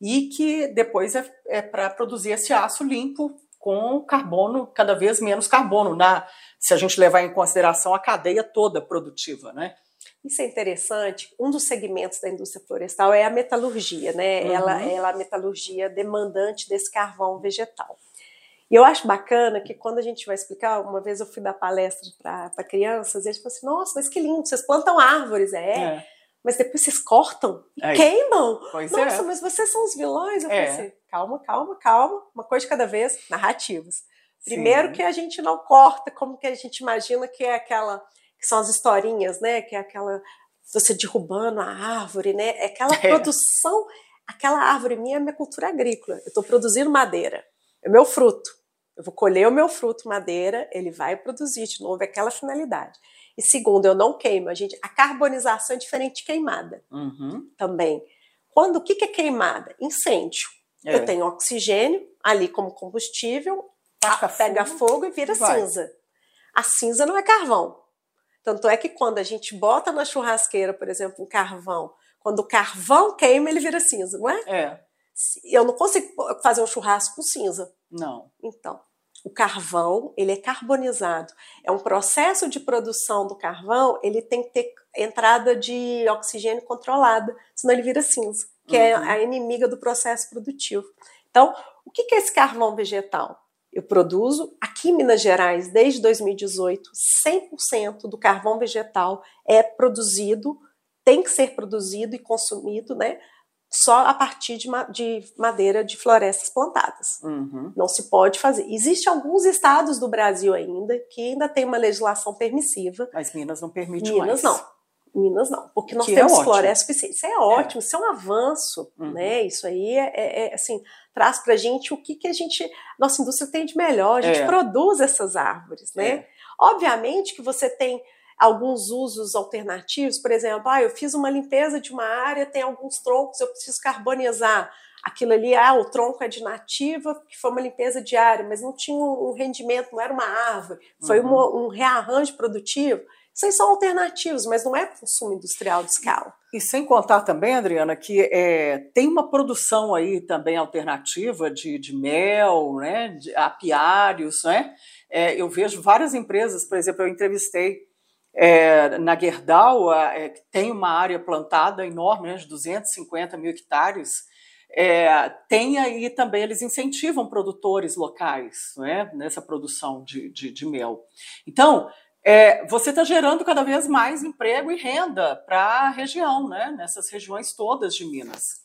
e que depois é, é para produzir esse aço limpo com carbono, cada vez menos carbono, na, se a gente levar em consideração a cadeia toda produtiva, né? Isso é interessante. Um dos segmentos da indústria florestal é a metalurgia, né? Uhum. Ela, ela é a metalurgia demandante desse carvão vegetal. E eu acho bacana que quando a gente vai explicar, uma vez eu fui dar palestra para crianças, e eles falam assim: nossa, mas que lindo, vocês plantam árvores, é. É. Mas depois vocês cortam, É. queimam. Pois Nossa, é. mas vocês são os vilões? Eu É. falei assim, calma, calma, calma, uma coisa de cada vez, narrativas. Primeiro Sim. que a gente não corta como que a gente imagina que é aquela, que são as historinhas, né? Que é aquela, você derrubando a árvore, né? É aquela É. produção, aquela árvore minha é minha cultura agrícola. Eu estou produzindo madeira, é meu fruto. Eu vou colher o meu fruto madeira, ele vai produzir de novo é aquela finalidade. E segundo, eu não queimo. A gente, a carbonização é diferente de queimada Uhum. também. Quando o que que é queimada? Incêndio. É. Eu tenho oxigênio ali como combustível, Taca pega fogo, fogo e vira vai. cinza. A cinza não é carvão. Tanto é que quando a gente bota na churrasqueira, por exemplo, um carvão, quando o carvão queima, ele vira cinza, não é? É, Eu não consigo fazer um churrasco com cinza. não. Então, o carvão, ele é carbonizado. É um processo de produção do carvão, ele tem que ter entrada de oxigênio controlada, senão ele vira cinza, que é Uhum. a inimiga do processo produtivo. Então, o que é esse carvão vegetal? Eu produzo, aqui em Minas Gerais, desde 2018, 100% do carvão vegetal é produzido, tem que ser produzido e consumido, né? Só a partir de, ma- de madeira de florestas plantadas. Uhum. Não se pode fazer. Existem alguns estados do Brasil ainda que ainda tem uma legislação permissiva. Mas Minas não permite Minas mais. não. Minas não, porque nós Que é temos ótimo. florestas suficientes. Isso é ótimo, isso é um avanço, Uhum. né? Isso aí é, é- é, assim, traz pra gente o que, que a gente, nossa indústria tem de melhor, a gente É. produz essas árvores, né? É. Obviamente que você tem alguns usos alternativos, por exemplo, ah, eu fiz uma limpeza de uma área, tem alguns troncos, eu preciso carbonizar. Aquilo ali, ah, o tronco é de nativa, que foi uma limpeza diária, mas não tinha um um rendimento, não era uma árvore, foi Uhum. uma- um rearranjo produtivo. Aí são alternativos, mas não é consumo industrial de escala. E sem contar também, Adriana, que é, tem uma produção aí também alternativa de, de mel, né, de apiários, né? É, eu vejo várias empresas, por exemplo, eu entrevistei é, na Gerdau, é, que tem uma área plantada enorme, né, de 250 mil hectares, é, tem aí também, eles incentivam produtores locais né, nessa produção de, de, de mel. Então, é, você está gerando cada vez mais emprego e renda para a região, né, nessas regiões todas de Minas.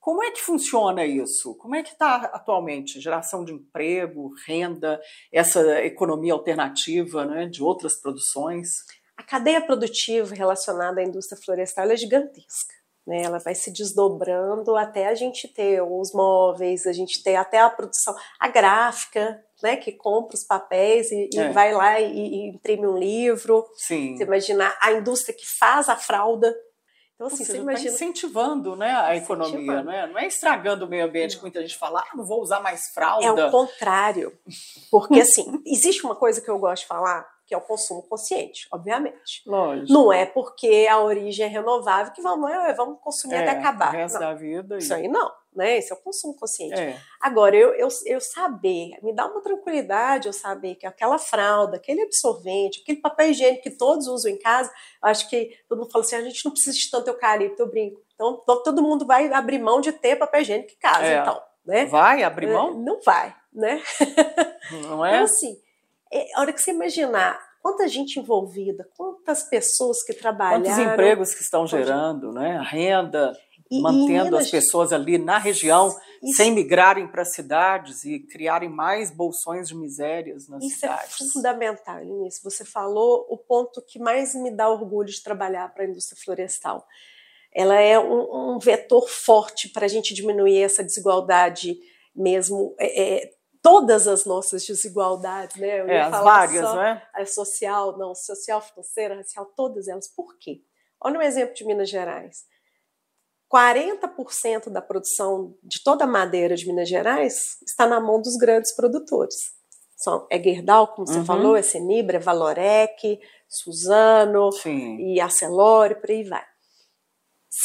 Como é que funciona isso? Como é que está atualmente? Geração de emprego, renda, essa economia alternativa né, de outras produções? A cadeia produtiva relacionada à indústria florestal é gigantesca. Né? Ela vai se desdobrando até a gente ter os móveis, a gente ter até a produção, a gráfica, né? que compra os papéis e, e É. vai lá e, e imprime um livro. Sim. Você imagina a indústria que faz a fralda. Então, assim, seja, você tá imagina. Tá incentivando né, a economia, não é? não é estragando o meio ambiente, que muita gente fala, ah, não vou usar mais fralda. É o contrário. Porque, assim, existe uma coisa que eu gosto de falar, que é o consumo consciente, obviamente. Lógico. Não é porque a origem é renovável que vamos, vamos consumir é, até acabar. O resto não. da vida. Isso aí não né? Esse é o consumo consciente. É. Agora, eu, eu, eu saber, me dá uma tranquilidade eu saber que aquela fralda, aquele absorvente, aquele papel higiênico que todos usam em casa, acho que todo mundo fala assim, a gente não precisa de tanto eucalipto, eu brinco. Então, todo mundo vai abrir mão de ter papel higiênico em casa, é. então. Né? Vai abrir mão? Não vai, né? Não é? Então, assim, é, a hora que você imaginar quanta gente envolvida, quantas pessoas que trabalharam. Quantos empregos que estão gerando, né? A renda e, mantendo e as pessoas ali na região isso, sem migrarem para cidades e criarem mais bolsões de misérias nas isso cidades. Isso é fundamental, Inês. Você falou o ponto que mais me dá orgulho de trabalhar para a indústria florestal. Ela é um, um vetor forte para a gente diminuir essa desigualdade mesmo. É, é, todas as nossas desigualdades, né? Eu é, as várias, não é? A social, não, social, financeira, racial, todas elas. Por quê? Olha um exemplo de Minas Gerais 40% da produção de toda a madeira de Minas Gerais está na mão dos grandes produtores. São, é Gerdau, como você uhum. falou, é Senibra, é Valorec, Suzano Sim. e Arcelor, por aí vai.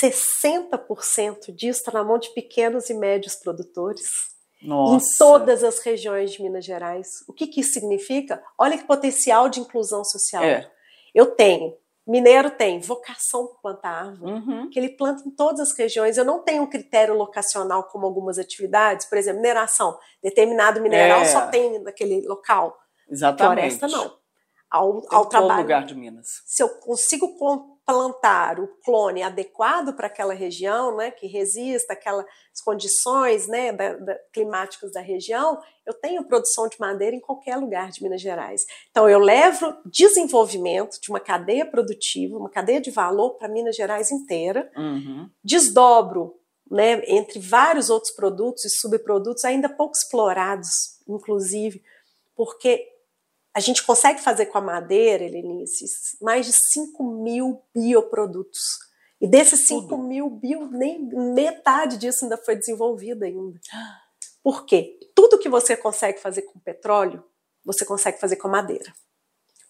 60% disso está na mão de pequenos e médios produtores. Nossa. Em todas as regiões de Minas Gerais. O que, que isso significa? Olha que potencial de inclusão social. É. Eu tenho Mineiro tem vocação para plantar árvore, uhum. que ele planta em todas as regiões. Eu não tenho um critério locacional como algumas atividades, por exemplo, mineração. Determinado mineral é. só tem naquele local. Exatamente. Floresta não. Ao, ao trabalho. lugar de Minas. Se eu consigo plantar o clone adequado para aquela região, né, que resista aquelas condições né, da, da, climáticas da região, eu tenho produção de madeira em qualquer lugar de Minas Gerais. Então, eu levo desenvolvimento de uma cadeia produtiva, uma cadeia de valor para Minas Gerais inteira, uhum. desdobro né, entre vários outros produtos e subprodutos ainda pouco explorados, inclusive, porque a gente consegue fazer com a madeira, Helenice, mais de 5 mil bioprodutos. E desses 5 mil bio, nem metade disso ainda foi desenvolvida ainda. Por quê? Tudo que você consegue fazer com petróleo, você consegue fazer com madeira.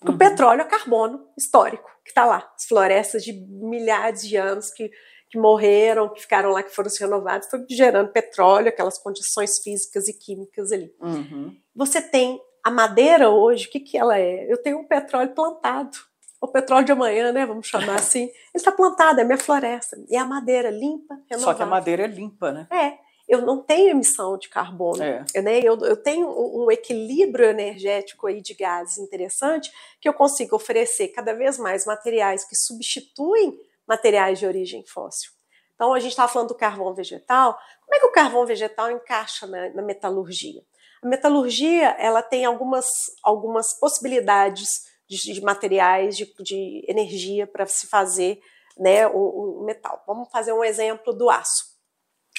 Uhum. O petróleo é carbono histórico, que está lá. As florestas de milhares de anos que, que morreram, que ficaram lá, que foram se renovadas, estão gerando petróleo, aquelas condições físicas e químicas ali. Uhum. Você tem a madeira hoje, o que, que ela é? Eu tenho um petróleo plantado. O petróleo de amanhã, né? Vamos chamar assim. Ele está plantado, é minha floresta. E a madeira limpa, renovável. Só que a madeira é limpa, né? É. Eu não tenho emissão de carbono. É. Né? Eu, eu tenho um, um equilíbrio energético aí de gases interessante que eu consigo oferecer cada vez mais materiais que substituem materiais de origem fóssil. Então, a gente estava falando do carvão vegetal. Como é que o carvão vegetal encaixa na, na metalurgia? A metalurgia ela tem algumas, algumas possibilidades de, de materiais, de, de energia para se fazer né, o, o, metal. Vamos fazer um exemplo do aço.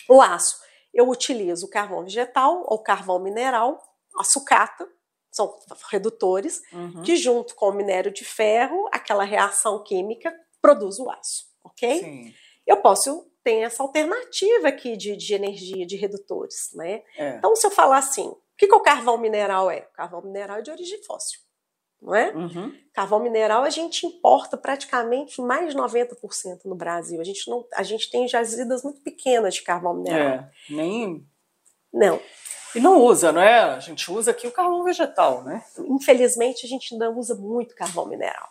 O aço, eu utilizo carvão vegetal ou carvão mineral, a sucata, são redutores, uhum. que junto com o minério de ferro, aquela reação química produz o aço, ok? Sim. Eu posso ter essa alternativa aqui de, de energia, de redutores, né? É. Então, se eu falar assim, que, que o carvão mineral é? O carvão mineral é de origem fóssil, não é? Uhum. Carvão mineral a gente importa praticamente mais de 90% no Brasil. A gente, não, a gente tem jazidas muito pequenas de carvão mineral. É, nem... Não. E não usa, não é? A gente usa aqui o carvão vegetal, né? Infelizmente, a gente ainda usa muito carvão mineral.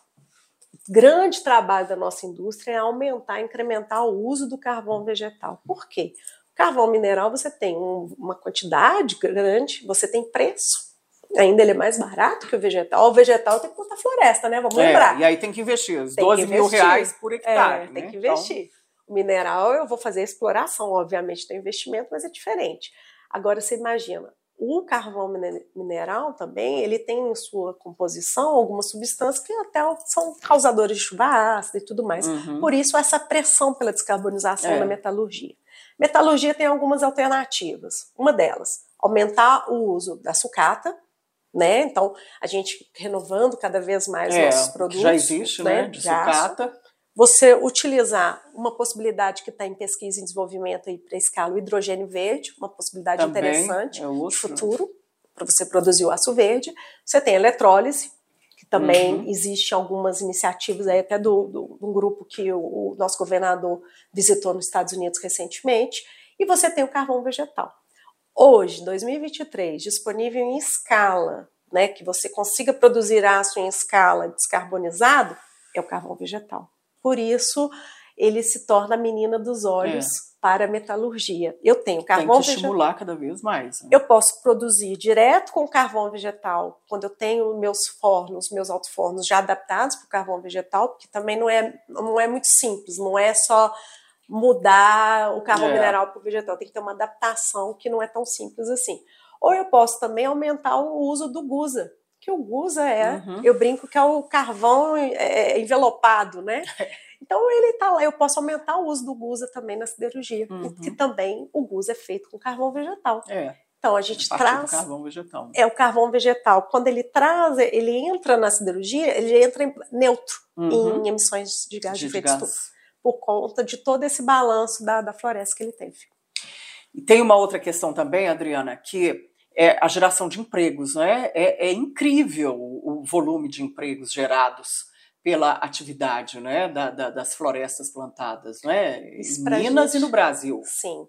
O grande trabalho da nossa indústria é aumentar, incrementar o uso do carvão vegetal. Por quê? Carvão mineral você tem um, uma quantidade grande, você tem preço. Ainda ele é mais barato que o vegetal. O vegetal tem que botar floresta, né? Vamos é, lembrar. E aí tem que investir os 12 mil reais por hectare. É, né? tem que investir. Então... O mineral eu vou fazer exploração, obviamente tem investimento, mas é diferente. Agora você imagina, o carvão mineral também, ele tem em sua composição algumas substâncias que até são causadores de chuva ácida e tudo mais. Uhum. Por isso essa pressão pela descarbonização é. na metalurgia. Metalurgia tem algumas alternativas. Uma delas, aumentar o uso da sucata, né? Então, a gente renovando cada vez mais é, nossos produtos. Já existe, né? De sucata. você utilizar uma possibilidade que está em pesquisa e desenvolvimento aí para escala o hidrogênio verde, uma possibilidade Também interessante é de futuro para você produzir o aço verde. Você tem eletrólise, também Uhum. existe algumas iniciativas aí até do, do, um grupo que o, o nosso governador visitou nos Estados Unidos recentemente. E você tem o carvão vegetal. Hoje, 2023, disponível em escala, né, que você consiga produzir aço em escala descarbonizado, é o carvão vegetal. Por isso, ele se torna a menina dos olhos para a metalurgia. Eu tenho É. Tem carvão que vegetal. estimular cada vez mais. né? Eu posso produzir direto com carvão vegetal, quando eu tenho meus fornos, meus alto-fornos já adaptados para o carvão vegetal, porque também não é, não é muito simples, não é só mudar o carvão É. mineral para o vegetal, tem que ter uma adaptação que não é tão simples assim. Ou eu posso também aumentar o uso do gusa, que o gusa é, Uhum. eu brinco que é o carvão é, envelopado, né? Então ele tá lá, eu posso aumentar o uso do gusa também na siderurgia, Uhum. que também o gusa é feito com carvão vegetal. É, Então a gente a do traz carvão vegetal. é o carvão vegetal. Quando ele traz, ele entra na siderurgia, ele entra em- neutro Uhum. em emissões de gás de, efeito estufa, por conta de todo esse balanço da, da floresta que ele teve. E tem uma outra questão também, Adriana, que é a geração de empregos, né? É, é incrível o, o volume de empregos gerados pela atividade né, da- da- das florestas plantadas, né? Isso Em Minas gente- e no Brasil. Sim.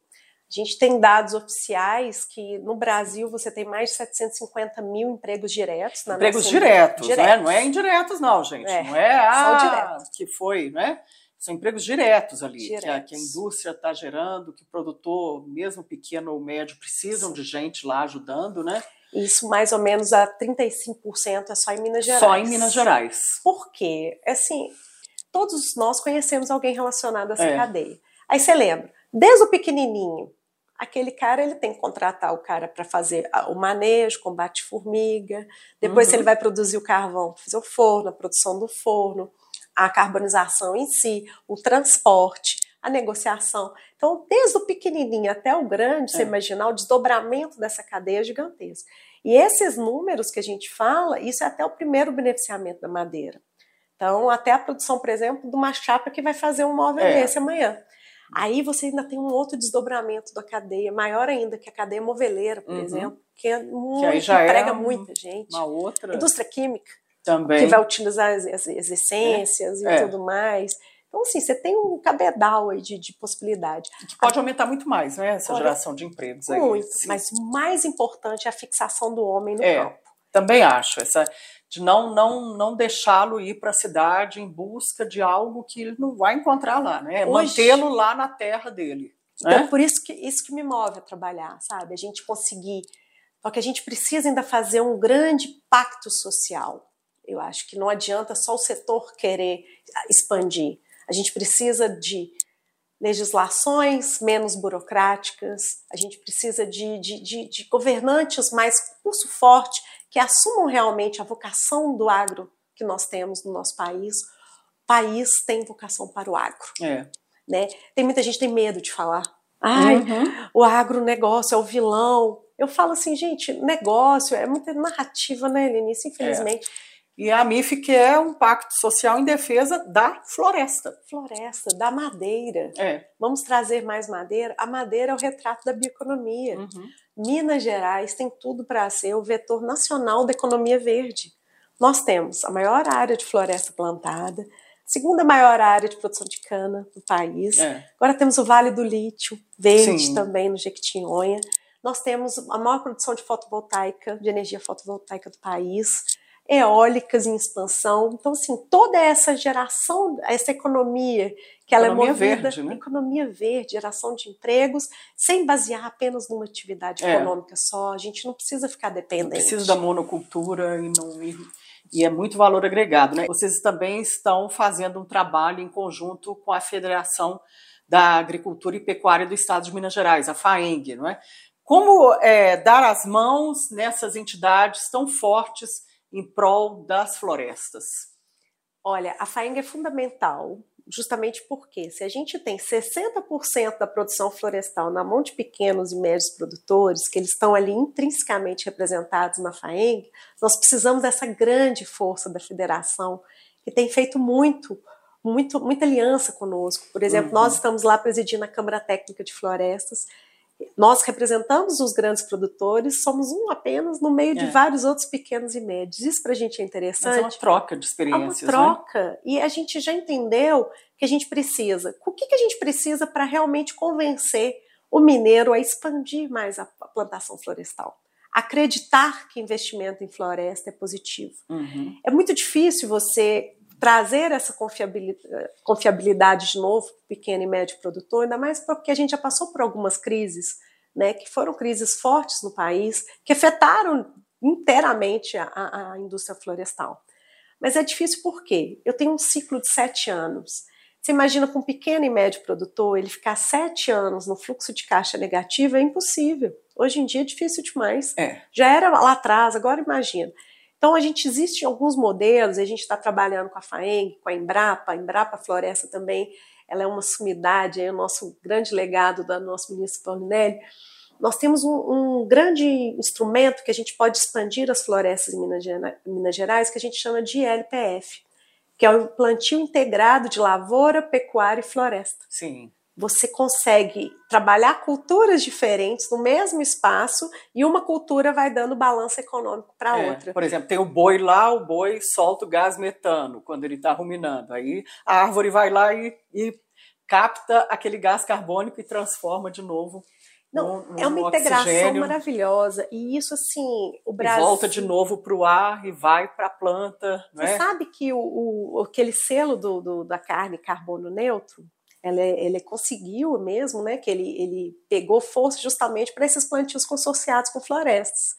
A gente tem dados oficiais que no Brasil você tem mais de 750 mil empregos diretos. Na Empregos nossa- diretos, né? diretos. Não é indiretos, não, gente. É, Não é ah, diretos. que foi, né? São empregos diretos ali, que a, Diretos. que a indústria está gerando, que o produtor, mesmo pequeno ou médio, precisam de gente lá ajudando, né? Isso mais ou menos a 35% é só em Minas Gerais. Só em Minas Gerais. Por quê? Assim, todos nós conhecemos alguém relacionado a essa É. cadeia. Aí você lembra, desde o pequenininho, aquele cara ele tem que contratar o cara para fazer o manejo, combate formiga. Depois Uhum. ele vai produzir o carvão, fazer o forno, a produção do forno, a carbonização em si, o transporte, a negociação. Então, desde o pequenininho até o grande, você É. imaginar o desdobramento dessa cadeia é gigantesco. E esses números que a gente fala, isso é até o primeiro beneficiamento da madeira. Então, até a produção, por exemplo, de uma chapa que vai fazer um móvel É. desse amanhã. Aí você ainda tem um outro desdobramento da cadeia, maior ainda, que a cadeia moveleira, por Uhum. exemplo, que, é muito, Que já é emprega um- muita gente. Uma outra Indústria química, também. que vai utilizar as, as- as essências e É. tudo mais. Então, assim, você tem um cabedal aí de, de possibilidade. Que pode aumentar muito mais, né? Essa Pode. geração de empregos aí. Muito. Mas o mais importante é a fixação do homem no É. campo. Também acho, essa de não não não deixá-lo ir para a cidade em busca de algo que ele não vai encontrar lá, né? Hoje- Mantê-lo lá na terra dele. Então, né? por isso que isso que me move a trabalhar, sabe? A gente conseguir. Só que a gente precisa ainda fazer um grande pacto social. Eu acho que não adianta só o setor querer expandir. A gente precisa de legislações menos burocráticas, a gente precisa de, de, de, de governantes mais curso forte, que assumam realmente a vocação do agro que nós temos no nosso país. O país tem vocação para o agro É. né? Tem muita gente que tem medo de falar. Ai, Uhum. o agronegócio é o vilão. Eu falo assim, gente, negócio é muita narrativa, né, Lenice? Infelizmente. E a MIF que é um pacto social em defesa da floresta. Floresta, da madeira. É. Vamos trazer mais madeira? A madeira é o retrato da bioeconomia. Uhum. Minas Gerais tem tudo para ser o vetor nacional da economia verde. Nós temos a maior área de floresta plantada, segunda maior área de produção de cana do país. É. Agora temos o Vale do Lítio, verde Sim. também no Jequitinhonha. Nós temos a maior produção de fotovoltaica, de energia fotovoltaica do país, eólicas em expansão. Então, assim, toda essa geração, essa economia que ela Economia é movida, verde, né? economia verde, geração de empregos, sem basear apenas numa atividade É. econômica só. A gente não precisa ficar dependente. Precisa da monocultura e não e, e é muito valor agregado, né? Vocês também estão fazendo um trabalho em conjunto com a Federação da Agricultura e Pecuária do Estado de Minas Gerais, a FAENG, não é? Como é, dar as mãos nessas entidades tão fortes em prol das florestas? Olha, a FAENG é fundamental, justamente porque se a gente tem 60% da produção florestal na mão de pequenos e médios produtores, que eles estão ali intrinsecamente representados na FAENG, nós precisamos dessa grande força da federação, que tem feito muito muito, muita aliança conosco. Por exemplo, uhum. nós estamos lá presidindo a Câmara Técnica de Florestas. Nós representamos os grandes produtores, somos um apenas no meio é. de vários outros pequenos e médios. Isso para a gente é interessante. Mas é uma troca de experiências. É uma troca. Né? E a gente já entendeu que a gente precisa. O que, que a gente precisa para realmente convencer o mineiro a expandir mais a plantação florestal? Acreditar que investimento em floresta é positivo. Uhum. É muito difícil você trazer essa confiabilidade, confiabilidade de novo para o pequeno e médio produtor, ainda mais porque a gente já passou por algumas crises, né, que foram crises fortes no país, que afetaram inteiramente a, a indústria florestal. Mas é difícil porque eu tenho um ciclo de sete anos. Você imagina com um pequeno e médio produtor, ele ficar sete anos no fluxo de caixa negativo é impossível. Hoje em dia é difícil demais. É. Já era lá atrás, agora imagina. Então, a gente existe alguns modelos, a gente está trabalhando com a FAENG, com a Embrapa, a Embrapa Floresta também, ela é uma sumidade, é o nosso grande legado do nosso ministro Paulinelli. Nós temos um, um, grande instrumento que a gente pode expandir as florestas em Minas, Minas Gerais, que a gente chama de LPF, que é o plantio integrado de lavoura, pecuária e floresta. Sim você consegue trabalhar culturas diferentes no mesmo espaço e uma cultura vai dando balanço econômico para é, outra. Por exemplo, tem o boi lá, o boi solta o gás metano quando ele está ruminando. Aí a árvore vai lá e, e, capta aquele gás carbônico e transforma de novo. Não, no, no é uma integração oxigênio. maravilhosa. E isso, assim, o Brasil. E volta de novo para o ar e vai para a planta. Você é? sabe que o, o, aquele selo do, do, da carne carbono neutro, ela, ele conseguiu mesmo, né, que ele, ele pegou força justamente para esses plantios consorciados com florestas.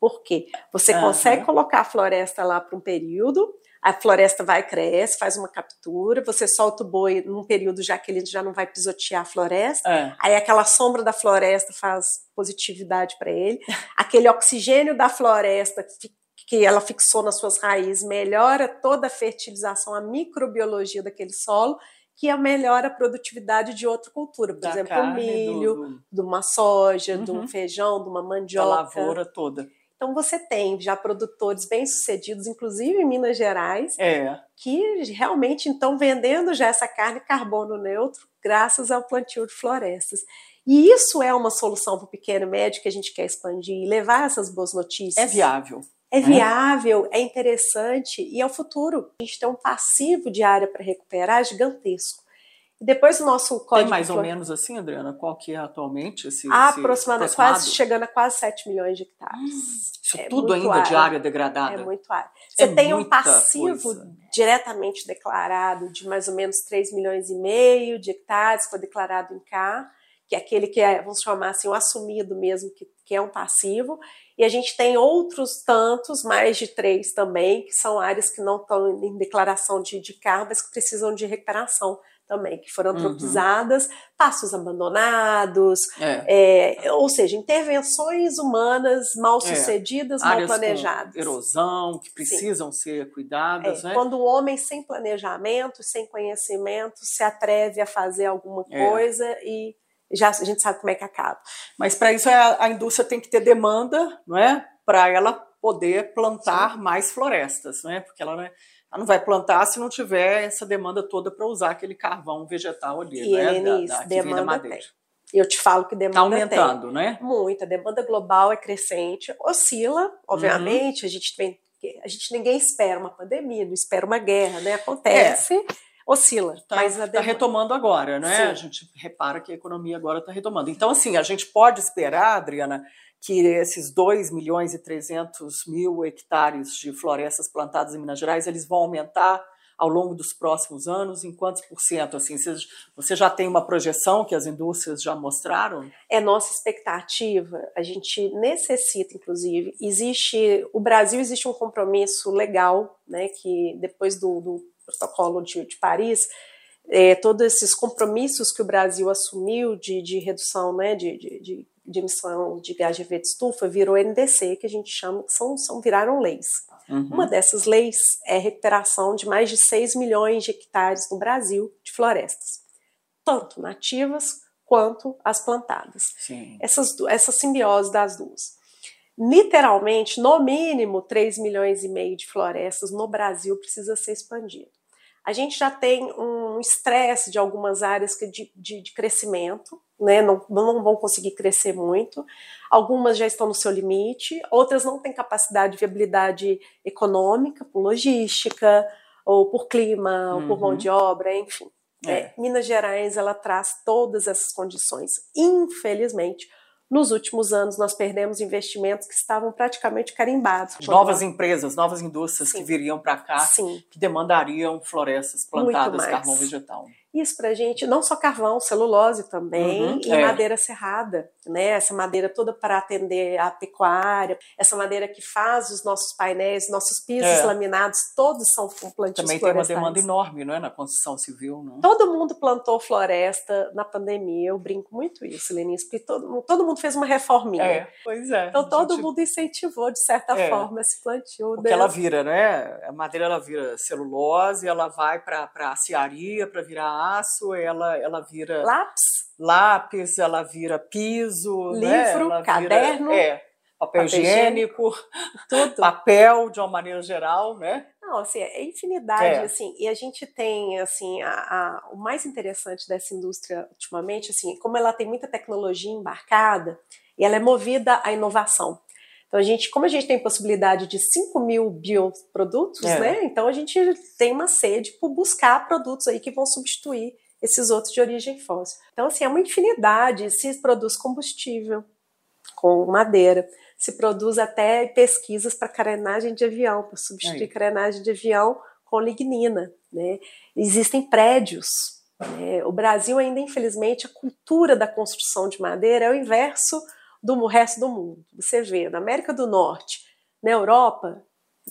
Por quê? Você uhum. consegue colocar a floresta lá para um período, a floresta vai cresce, faz uma captura, você solta o boi num período já que ele já não vai pisotear a floresta, é. aí aquela sombra da floresta faz positividade para ele, aquele oxigênio da floresta que ela fixou nas suas raízes melhora toda a fertilização, a microbiologia daquele solo que melhora a produtividade de outra cultura, por da exemplo, o milho, do, de uma soja, uhum. de um feijão, de uma mandioca. Da lavoura toda. Então você tem já produtores bem-sucedidos, inclusive em Minas Gerais, é. que realmente estão vendendo já essa carne carbono neutro graças ao plantio de florestas. E isso é uma solução para o pequeno médio que a gente quer expandir e levar essas boas notícias. É viável. É viável, é interessante e é o futuro. A gente tem um passivo de área para recuperar gigantesco. E depois o nosso código. Tem mais ou menos assim, Adriana? Qual que é atualmente esse. Aproximadamente, quase chegando a quase 7 milhões de hectares. Hum, isso é tudo ainda área. de área degradada. É muito área. Você é tem um passivo coisa. diretamente declarado de mais ou menos 3 milhões e meio de hectares, foi declarado em cá, que é aquele que é, vamos chamar assim, o assumido mesmo, que, que é um passivo. E a gente tem outros tantos, mais de três também, que são áreas que não estão em declaração de, de carro, mas que precisam de recuperação também, que foram uhum. antropizadas, uhum. passos abandonados, é. É, ou seja, intervenções humanas mal é. sucedidas, é. mal planejadas. erosão, que precisam Sim. ser cuidadas. É, né? Quando o homem sem planejamento, sem conhecimento, se atreve a fazer alguma é. coisa e já a gente sabe como é que acaba. Mas para isso a, a, indústria tem que ter demanda, não é? Para ela poder plantar Sim. mais florestas, não é? Porque ela não, é, ela não, vai plantar se não tiver essa demanda toda para usar aquele carvão vegetal ali, e, né? Elenise, da, da, demanda madeira. Tem. Eu te falo que demanda Está aumentando, tem. né? Muito. A demanda global é crescente, oscila, obviamente. Uhum. A gente tem, a gente ninguém espera uma pandemia, não espera uma guerra, né? Acontece. É oscila. Está tá, tá retomando agora, né? Sim. A gente repara que a economia agora está retomando. Então, assim, a gente pode esperar, Adriana, que esses 2 milhões e 300 mil hectares de florestas plantadas em Minas Gerais, eles vão aumentar ao longo dos próximos anos, em quantos por cento? Assim, você já tem uma projeção que as indústrias já mostraram? É nossa expectativa. A gente necessita, inclusive, existe o Brasil existe um compromisso legal, né, que depois do, do protocolo de, de Paris, é, todos esses compromissos que o Brasil assumiu de, de redução né, de, de, de, emissão de gás de efeito estufa virou NDC, que a gente chama, que são, são viraram leis. Uhum. Uma dessas leis é a recuperação de mais de 6 milhões de hectares no Brasil de florestas, tanto nativas quanto as plantadas. Sim. Essas, essa simbiose das duas literalmente, no mínimo, 3 milhões e meio de florestas no Brasil precisa ser expandido. A gente já tem um estresse de algumas áreas de, de, de crescimento, né? Não, não vão conseguir crescer muito. Algumas já estão no seu limite, outras não têm capacidade de viabilidade econômica, por logística, ou por clima, uhum. ou por mão de obra, enfim. É. É, Minas Gerais ela traz todas essas condições. Infelizmente, nos últimos anos, nós perdemos investimentos que estavam praticamente carimbados. Novas empresas, novas indústrias Sim. que viriam para cá, Sim. que demandariam florestas plantadas, carvão vegetal. Isso para a gente, não só carvão, celulose também uhum, e é. madeira serrada, né? Essa madeira toda para atender a pecuária, essa madeira que faz os nossos painéis, nossos pisos é. laminados, todos são com plantios Também tem uma demanda enorme, não é, na construção civil, não? Todo mundo plantou floresta na pandemia, eu brinco muito isso, Lenice, porque todo, todo mundo fez uma reforminha. É, pois é. Então todo gente... mundo incentivou de certa é. forma esse plantio. Porque ela vira, né? A madeira ela vira celulose, ela vai para a aciaria para virar ela, ela vira. Lápis? Lápis, ela vira piso, né? livro, né? caderno. Vira, é, papel, papel higiênico, tudo. papel de uma maneira geral, né? Não, assim, é infinidade, é. assim, e a gente tem, assim, a, a, o mais interessante dessa indústria ultimamente, assim, como ela tem muita tecnologia embarcada, e ela é movida à inovação. Então, a gente, como a gente tem possibilidade de 5 mil bioprodutos, é. né? Então, a gente tem uma sede por buscar produtos aí que vão substituir esses outros de origem fóssil. Então, assim, é uma infinidade. Se produz combustível com madeira, se produz até pesquisas para carenagem de avião, para substituir carenagem de avião com lignina. Né? Existem prédios. Né? O Brasil ainda, infelizmente, a cultura da construção de madeira é o inverso do resto do mundo. Você vê, na América do Norte, na Europa,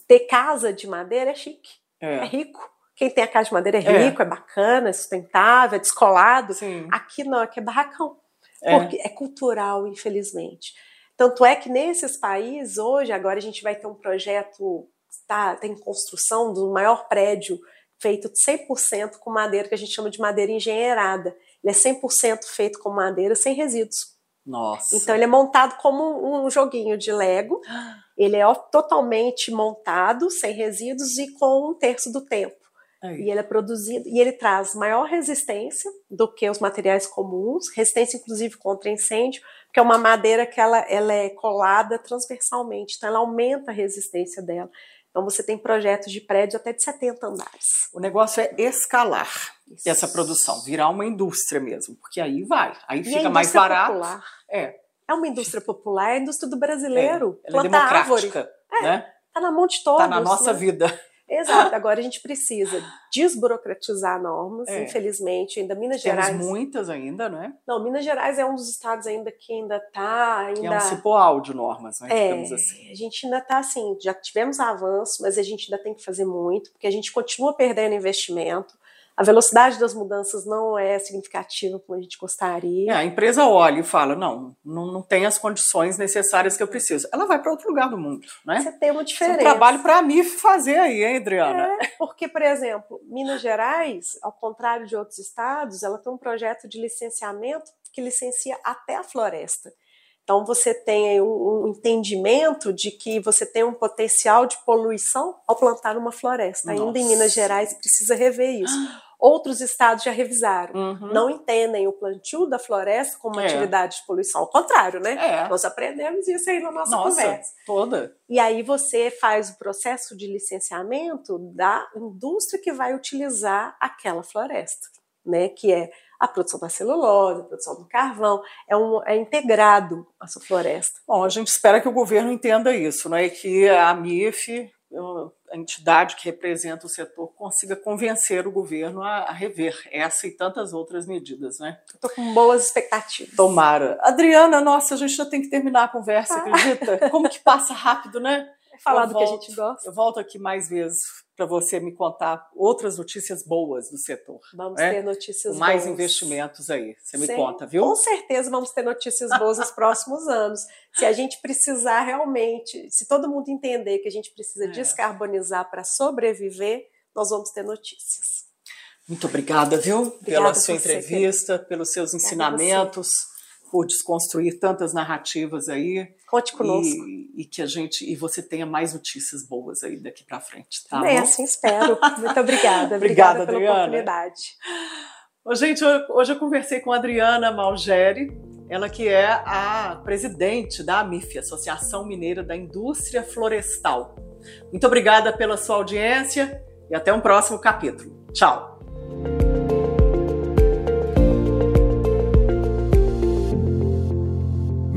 ter casa de madeira é chique, é, é rico. Quem tem a casa de madeira é, é. rico, é, é bacana, é sustentável, é descolado. Sim. Aqui não, aqui é barracão. É. Porque é cultural, infelizmente. Tanto é que nesses países, hoje, agora a gente vai ter um projeto, tá, tem construção do maior prédio feito 100% com madeira, que a gente chama de madeira engenheirada. Ele é 100% feito com madeira sem resíduos. Nossa. Então ele é montado como um joguinho de Lego. Ele é totalmente montado, sem resíduos e com um terço do tempo. Aí. E ele é produzido e ele traz maior resistência do que os materiais comuns, resistência inclusive contra incêndio, porque é uma madeira que ela, ela é colada transversalmente, então ela aumenta a resistência dela. Então você tem projetos de prédio até de 70 andares. O negócio é escalar Isso. essa produção, virar uma indústria mesmo, porque aí vai, aí e fica mais barato. Popular. É. É uma indústria popular, é a indústria do brasileiro. É, ela é democrática, árvore. É, né? Tá na mão de todos. Tá na nossa né? vida. Exato. Agora a gente precisa desburocratizar normas, é. infelizmente. Ainda Minas Temos Gerais. muitas ainda, não é? Não, Minas Gerais é um dos estados ainda que ainda está. Ainda... é um cipoal de normas, né? É, assim. A gente ainda está assim, já tivemos avanço, mas a gente ainda tem que fazer muito, porque a gente continua perdendo investimento a velocidade das mudanças não é significativa como a gente gostaria. É, a empresa olha e fala: não, não, não tem as condições necessárias que eu preciso. Ela vai para outro lugar do mundo, né? Você tem uma diferença. É um trabalho para a MIF fazer aí, hein, Adriana? É, porque, por exemplo, Minas Gerais, ao contrário de outros estados, ela tem um projeto de licenciamento que licencia até a floresta. Então você tem um, um, entendimento de que você tem um potencial de poluição ao plantar uma floresta. Nossa. Ainda em Minas Gerais precisa rever isso. Outros estados já revisaram. Uhum. Não entendem o plantio da floresta como uma é. atividade de poluição. Ao contrário, né? É. Nós aprendemos isso aí na nossa, nossa conversa. Toda. E aí você faz o processo de licenciamento da indústria que vai utilizar aquela floresta, né? Que é a produção da celulose, a produção do carvão, é, um, é integrado a sua floresta. Bom, a gente espera que o governo entenda isso, né? Que a MIF a entidade que representa o setor consiga convencer o governo a, a rever essa e tantas outras medidas, né? Estou com boas expectativas. Tomara. Adriana, nossa, a gente já tem que terminar a conversa, ah. acredita? Como que passa rápido, né? É falar eu do volto, que a gente gosta. Eu volto aqui mais vezes para você me contar outras notícias boas do setor. Vamos né? ter notícias mais boas. investimentos aí. Você me Sim, conta, viu? Com certeza vamos ter notícias boas nos próximos anos. Se a gente precisar realmente, se todo mundo entender que a gente precisa é. descarbonizar para sobreviver, nós vamos ter notícias. Muito obrigada, viu? Obrigada Pela sua entrevista, pelos seus ensinamentos, por desconstruir tantas narrativas aí. Conte conosco. E e, que a gente e você tenha mais notícias boas aí daqui para frente, tá? É, assim espero. Muito obrigada. obrigada, obrigada pela Adriana. oportunidade. Ô, gente, hoje eu conversei com a Adriana Malgeri, ela que é a presidente da AMIF, Associação Mineira da Indústria Florestal. Muito obrigada pela sua audiência e até um próximo capítulo. Tchau!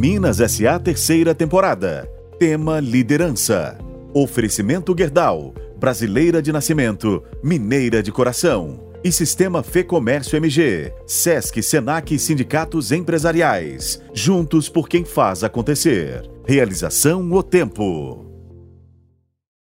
Minas SA terceira temporada. Tema Liderança. Oferecimento Gerdau. Brasileira de nascimento, mineira de coração e Sistema Fê Comércio MG, Sesc, Senac e Sindicatos Empresariais. Juntos por quem faz acontecer. Realização O Tempo.